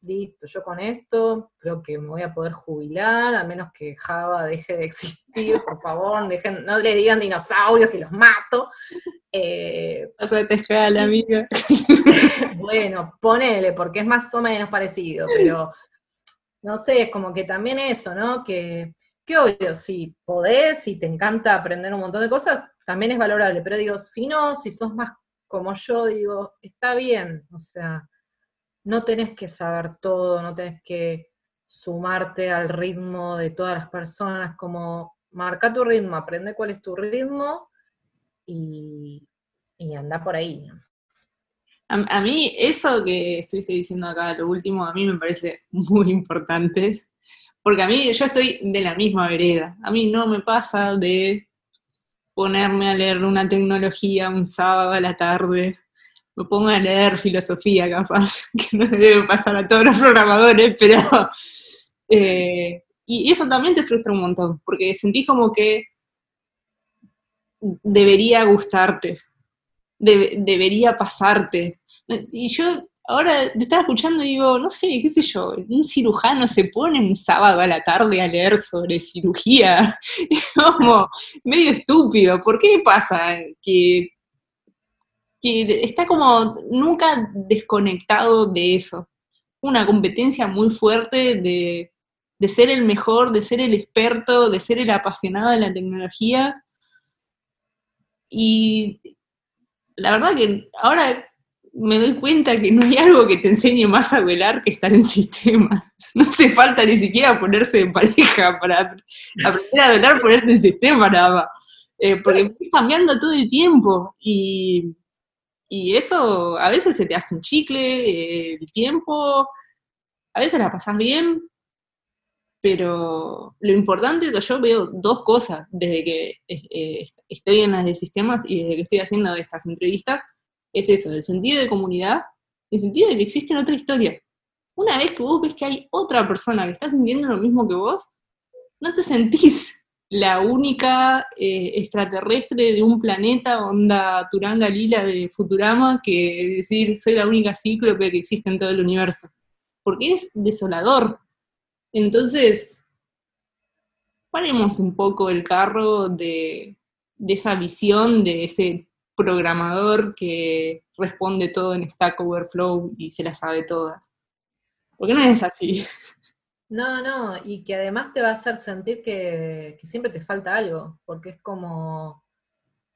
listo, yo con esto creo que me voy a poder jubilar, a menos que Java deje de existir, por favor, dejen, no le digan dinosaurios que los mato. Eh, o sea, te espera la amiga. <laughs> bueno, ponele, porque es más o menos parecido, pero no sé, es como que también eso, ¿no? Que obvio, si podés, si te encanta aprender un montón de cosas, también es valorable, pero digo, si no, si sos más como yo, digo, está bien, o sea, no tenés que saber todo, no tenés que sumarte al ritmo de todas las personas, como marca tu ritmo, aprende cuál es tu ritmo y, anda por ahí. A, mí eso que estuviste diciendo acá, lo último, a mí me parece <laughs> muy importante, porque a mí yo estoy de la misma vereda, a mí no me pasa de ponerme a leer una tecnología un sábado a la tarde, me pongo a leer filosofía capaz, <laughs> que no debe pasar a todos los programadores, pero... Eh, y eso también te frustra un montón, porque sentís como que debería gustarte, debería pasarte. Y yo ahora te estaba escuchando y digo, no sé, qué sé yo, un cirujano se pone un sábado a la tarde a leer sobre cirugía. <laughs> Es como medio estúpido. ¿Por qué pasa que, que está como nunca desconectado de eso? Una competencia muy fuerte de, de ser el mejor, de ser el experto, de ser el apasionado de la tecnología. Y la verdad que ahora me doy cuenta que no hay algo que te enseñe más a duelar que estar en sistema. <laughs> No hace falta ni siquiera ponerse en pareja para aprender a duelar, ponerte en sistema nada más. Eh, porque estás cambiando todo el tiempo y, eso a veces se te hace un chicle, eh, el tiempo, a veces la pasas bien, pero lo importante es que yo veo dos cosas desde que eh, estoy en las de sistemas y desde que estoy haciendo estas entrevistas es eso, el sentido de comunidad, el sentido de que existe otra historia. Una vez que vos ves que hay otra persona que está sintiendo lo mismo que vos, no te sentís la única eh, extraterrestre de un planeta, onda Turanga Lila de Futurama, que decir soy la única cíclope que existe en todo el universo. Porque es desolador. Entonces, paremos un poco el carro de, de esa visión, de ese programador que responde todo en Stack Overflow y se las sabe todas. Porque no es así. No, no, y que además te va a hacer sentir que, siempre te falta algo, porque es como,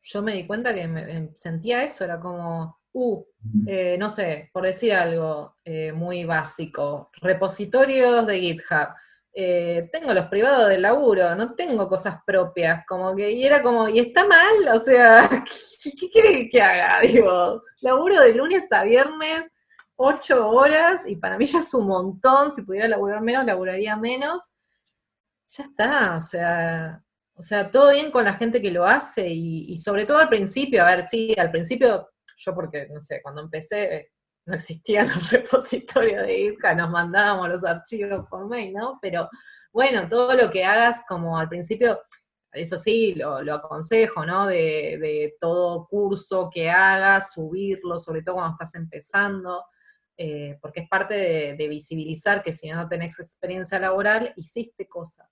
yo me di cuenta que me, sentía eso, era como, uh, eh, no sé, por decir algo eh, muy básico, repositorios de GitHub eh, tengo los privados del laburo, no tengo cosas propias, como que, y era como, y está mal, o sea, <laughs> ¿qué, quiere que haga? <laughs> Digo, laburo de lunes a viernes, ocho horas, y para mí ya es un montón, si pudiera laburar menos, laburaría menos, ya está, o sea, o sea, todo bien con la gente que lo hace, y sobre todo al principio, a ver, sí, al principio, yo porque, no sé, cuando empecé, no existían los <laughs> repositorios de IRCA, nos mandábamos los archivos por mail, ¿no? Pero bueno, todo lo que hagas como al principio, eso sí, lo, aconsejo, ¿no? De, todo curso que hagas, subirlo, sobre todo cuando estás empezando, eh, porque es parte de, de, visibilizar que si no tenés experiencia laboral, hiciste cosas.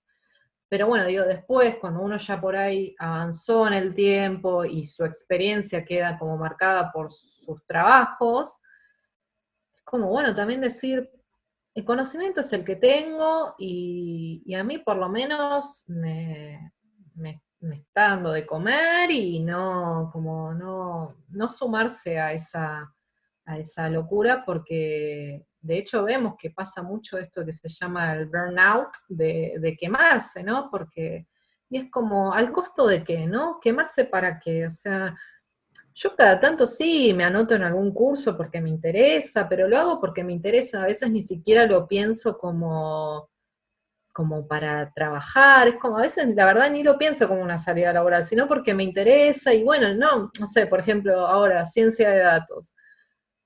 Pero bueno, digo, después, cuando uno ya por ahí avanzó en el tiempo y su experiencia queda como marcada por sus trabajos, como, bueno, también decir, el conocimiento es el que tengo y, a mí por lo menos me, está dando de comer y no, como no, no sumarse a esa, a esa locura porque de hecho vemos que pasa mucho esto que se llama el burnout de, de quemarse, ¿no? Porque, y es como, ¿al costo de qué, no? ¿Quemarse para qué? O sea, yo cada tanto sí me anoto en algún curso porque me interesa, pero lo hago porque me interesa, a veces ni siquiera lo pienso como, como para trabajar, es como a veces la verdad ni lo pienso como una salida laboral, sino porque me interesa y bueno, no, no sé, por ejemplo, ahora ciencia de datos.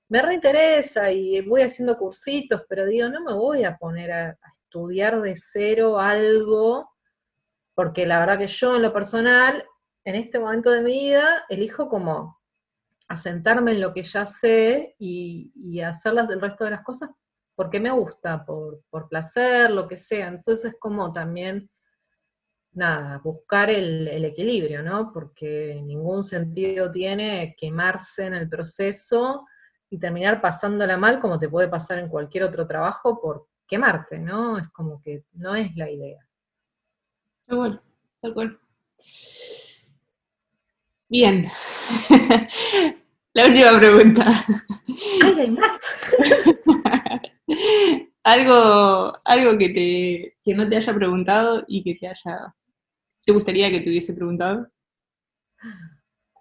Me reinteresa y voy haciendo cursitos, pero digo, no me voy a poner a, a estudiar de cero algo, porque la verdad que yo en lo personal, en este momento de mi vida, elijo como asentarme en lo que ya sé y, y hacerlas el resto de las cosas porque me gusta, por, placer, lo que sea. Entonces es como también, nada, buscar el, equilibrio, ¿no? Porque ningún sentido tiene quemarse en el proceso y terminar pasándola mal como te puede pasar en cualquier otro trabajo por quemarte, ¿no? Es como que no es la idea. Tal cual, tal cual. Bien. <laughs> La última pregunta. Ay, hay más. <laughs> algo, algo que, te, que no te haya preguntado y que te haya... ¿Te gustaría que te hubiese preguntado?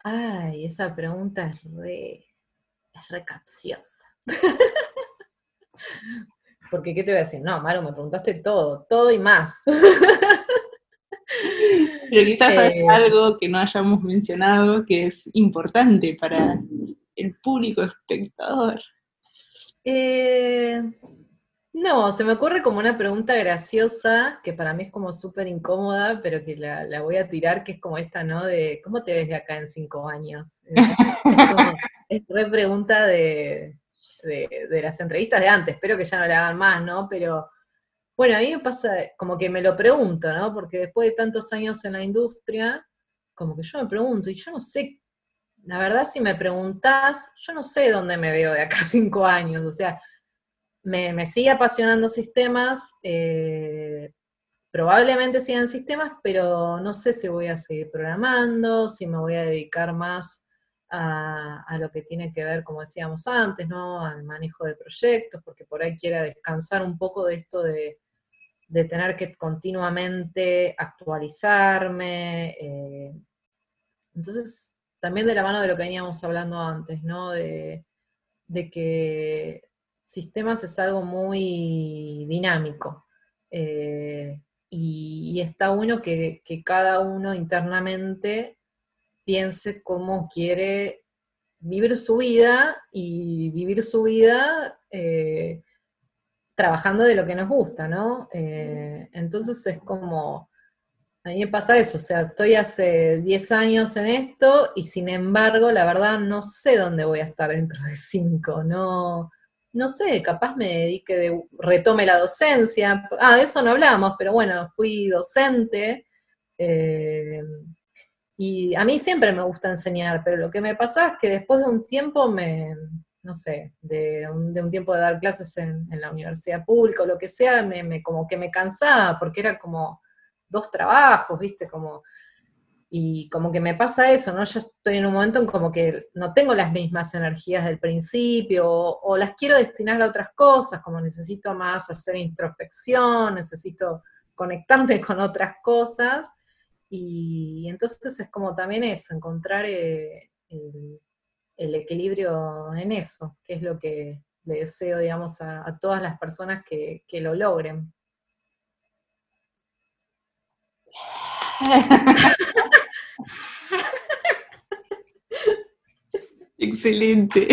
Ay, esa pregunta es re, es re capciosa. <laughs> Porque, ¿qué te voy a decir? No, Maro, me preguntaste todo, todo y más. Pero quizás hay eh, algo que no hayamos mencionado que es importante para el público espectador. Eh, no, se me ocurre como una pregunta graciosa, que para mí es como súper incómoda, pero que la, voy a tirar, que es como esta, ¿no? De, ¿cómo te ves de acá en cinco años? <laughs> Es, re pregunta de, de, las entrevistas de antes, espero que ya no la hagan más, ¿no? Pero bueno, a mí me pasa como que me lo pregunto, ¿no? Porque después de tantos años en la industria, como que yo me pregunto, y yo no sé, la verdad si me preguntás, yo no sé dónde me veo de acá <laughs> cinco años, o sea, me, sigue apasionando sistemas, eh, probablemente sigan sistemas, pero no sé si voy a seguir programando, si me voy a dedicar más a, lo que tiene que ver, como decíamos antes, ¿no? Al manejo de proyectos, porque por ahí quiera descansar un poco de esto de, tener que continuamente actualizarme. Eh, entonces, también de la mano de lo que veníamos hablando antes, ¿no? De, que sistemas es algo muy dinámico. Eh, y, está bueno que, que, cada uno internamente piense cómo quiere vivir su vida y vivir su vida eh, trabajando de lo que nos gusta, ¿no? Eh, entonces es como, a mí me pasa eso, o sea, estoy hace 10 años en esto y sin embargo, la verdad, no sé dónde voy a estar dentro de 5, no, no sé, capaz me dedique de, retome la docencia, ah, de eso no hablamos, pero bueno, fui docente, eh, y a mí siempre me gusta enseñar, pero lo que me pasa es que después de un tiempo me, no sé, de un, tiempo de dar clases en, la universidad pública o lo que sea, me, como que me cansaba porque era como dos trabajos, ¿viste? Como, y como que me pasa eso, ¿no? Yo estoy en un momento en como que no tengo las mismas energías del principio o, las quiero destinar a otras cosas, como necesito más hacer introspección, necesito conectarme <laughs> con otras cosas y entonces es como también eso, encontrar eh, el, equilibrio en eso, que es lo que le deseo, digamos, a, todas las personas que, lo logren. <laughs> Excelente.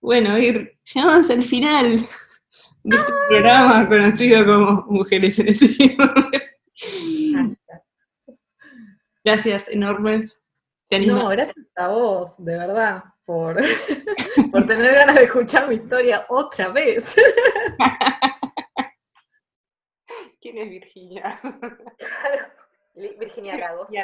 Bueno, ir, llegamos al final de este programa conocido como Mujeres en Estilo. Gracias enormes. No, gracias a vos, de verdad, por, <laughs> por tener ganas de escuchar mi historia otra vez. <laughs> ¿Quién es Virginia? Virginia Lagos. <laughs>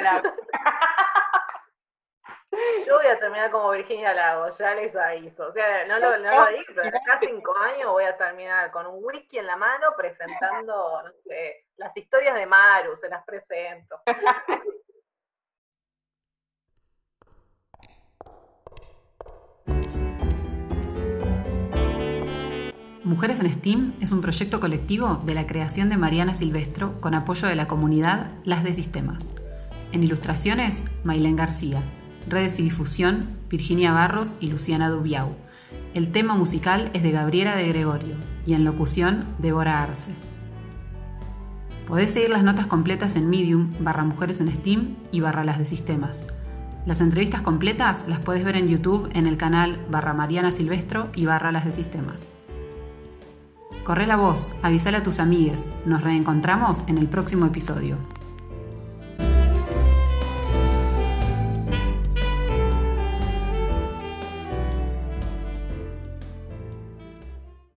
Yo voy a terminar como Virginia Lagos, ya les aviso. O sea, no lo, no lo dije, pero de acá cinco años voy a terminar con un whisky en la mano presentando, no sé, las historias de Maru, se las presento. Mujeres en STEAM es un proyecto colectivo de la creación de Mariana Silvestro con apoyo de la comunidad Las de Sistemas. En ilustraciones, Mailén García. Redes y difusión, Virginia Barros y Luciana Dubiau. El tema musical es de Gabriela de Gregorio y en locución, Débora Arce. Podés seguir las notas completas en Medium, barra Mujeres en STEAM y barra Las de Sistemas. Las entrevistas completas las puedes ver en YouTube en el canal barra Mariana Silvestro y barra Las de Sistemas. Corre la voz, avísale a tus amigues. Nos reencontramos en el próximo episodio.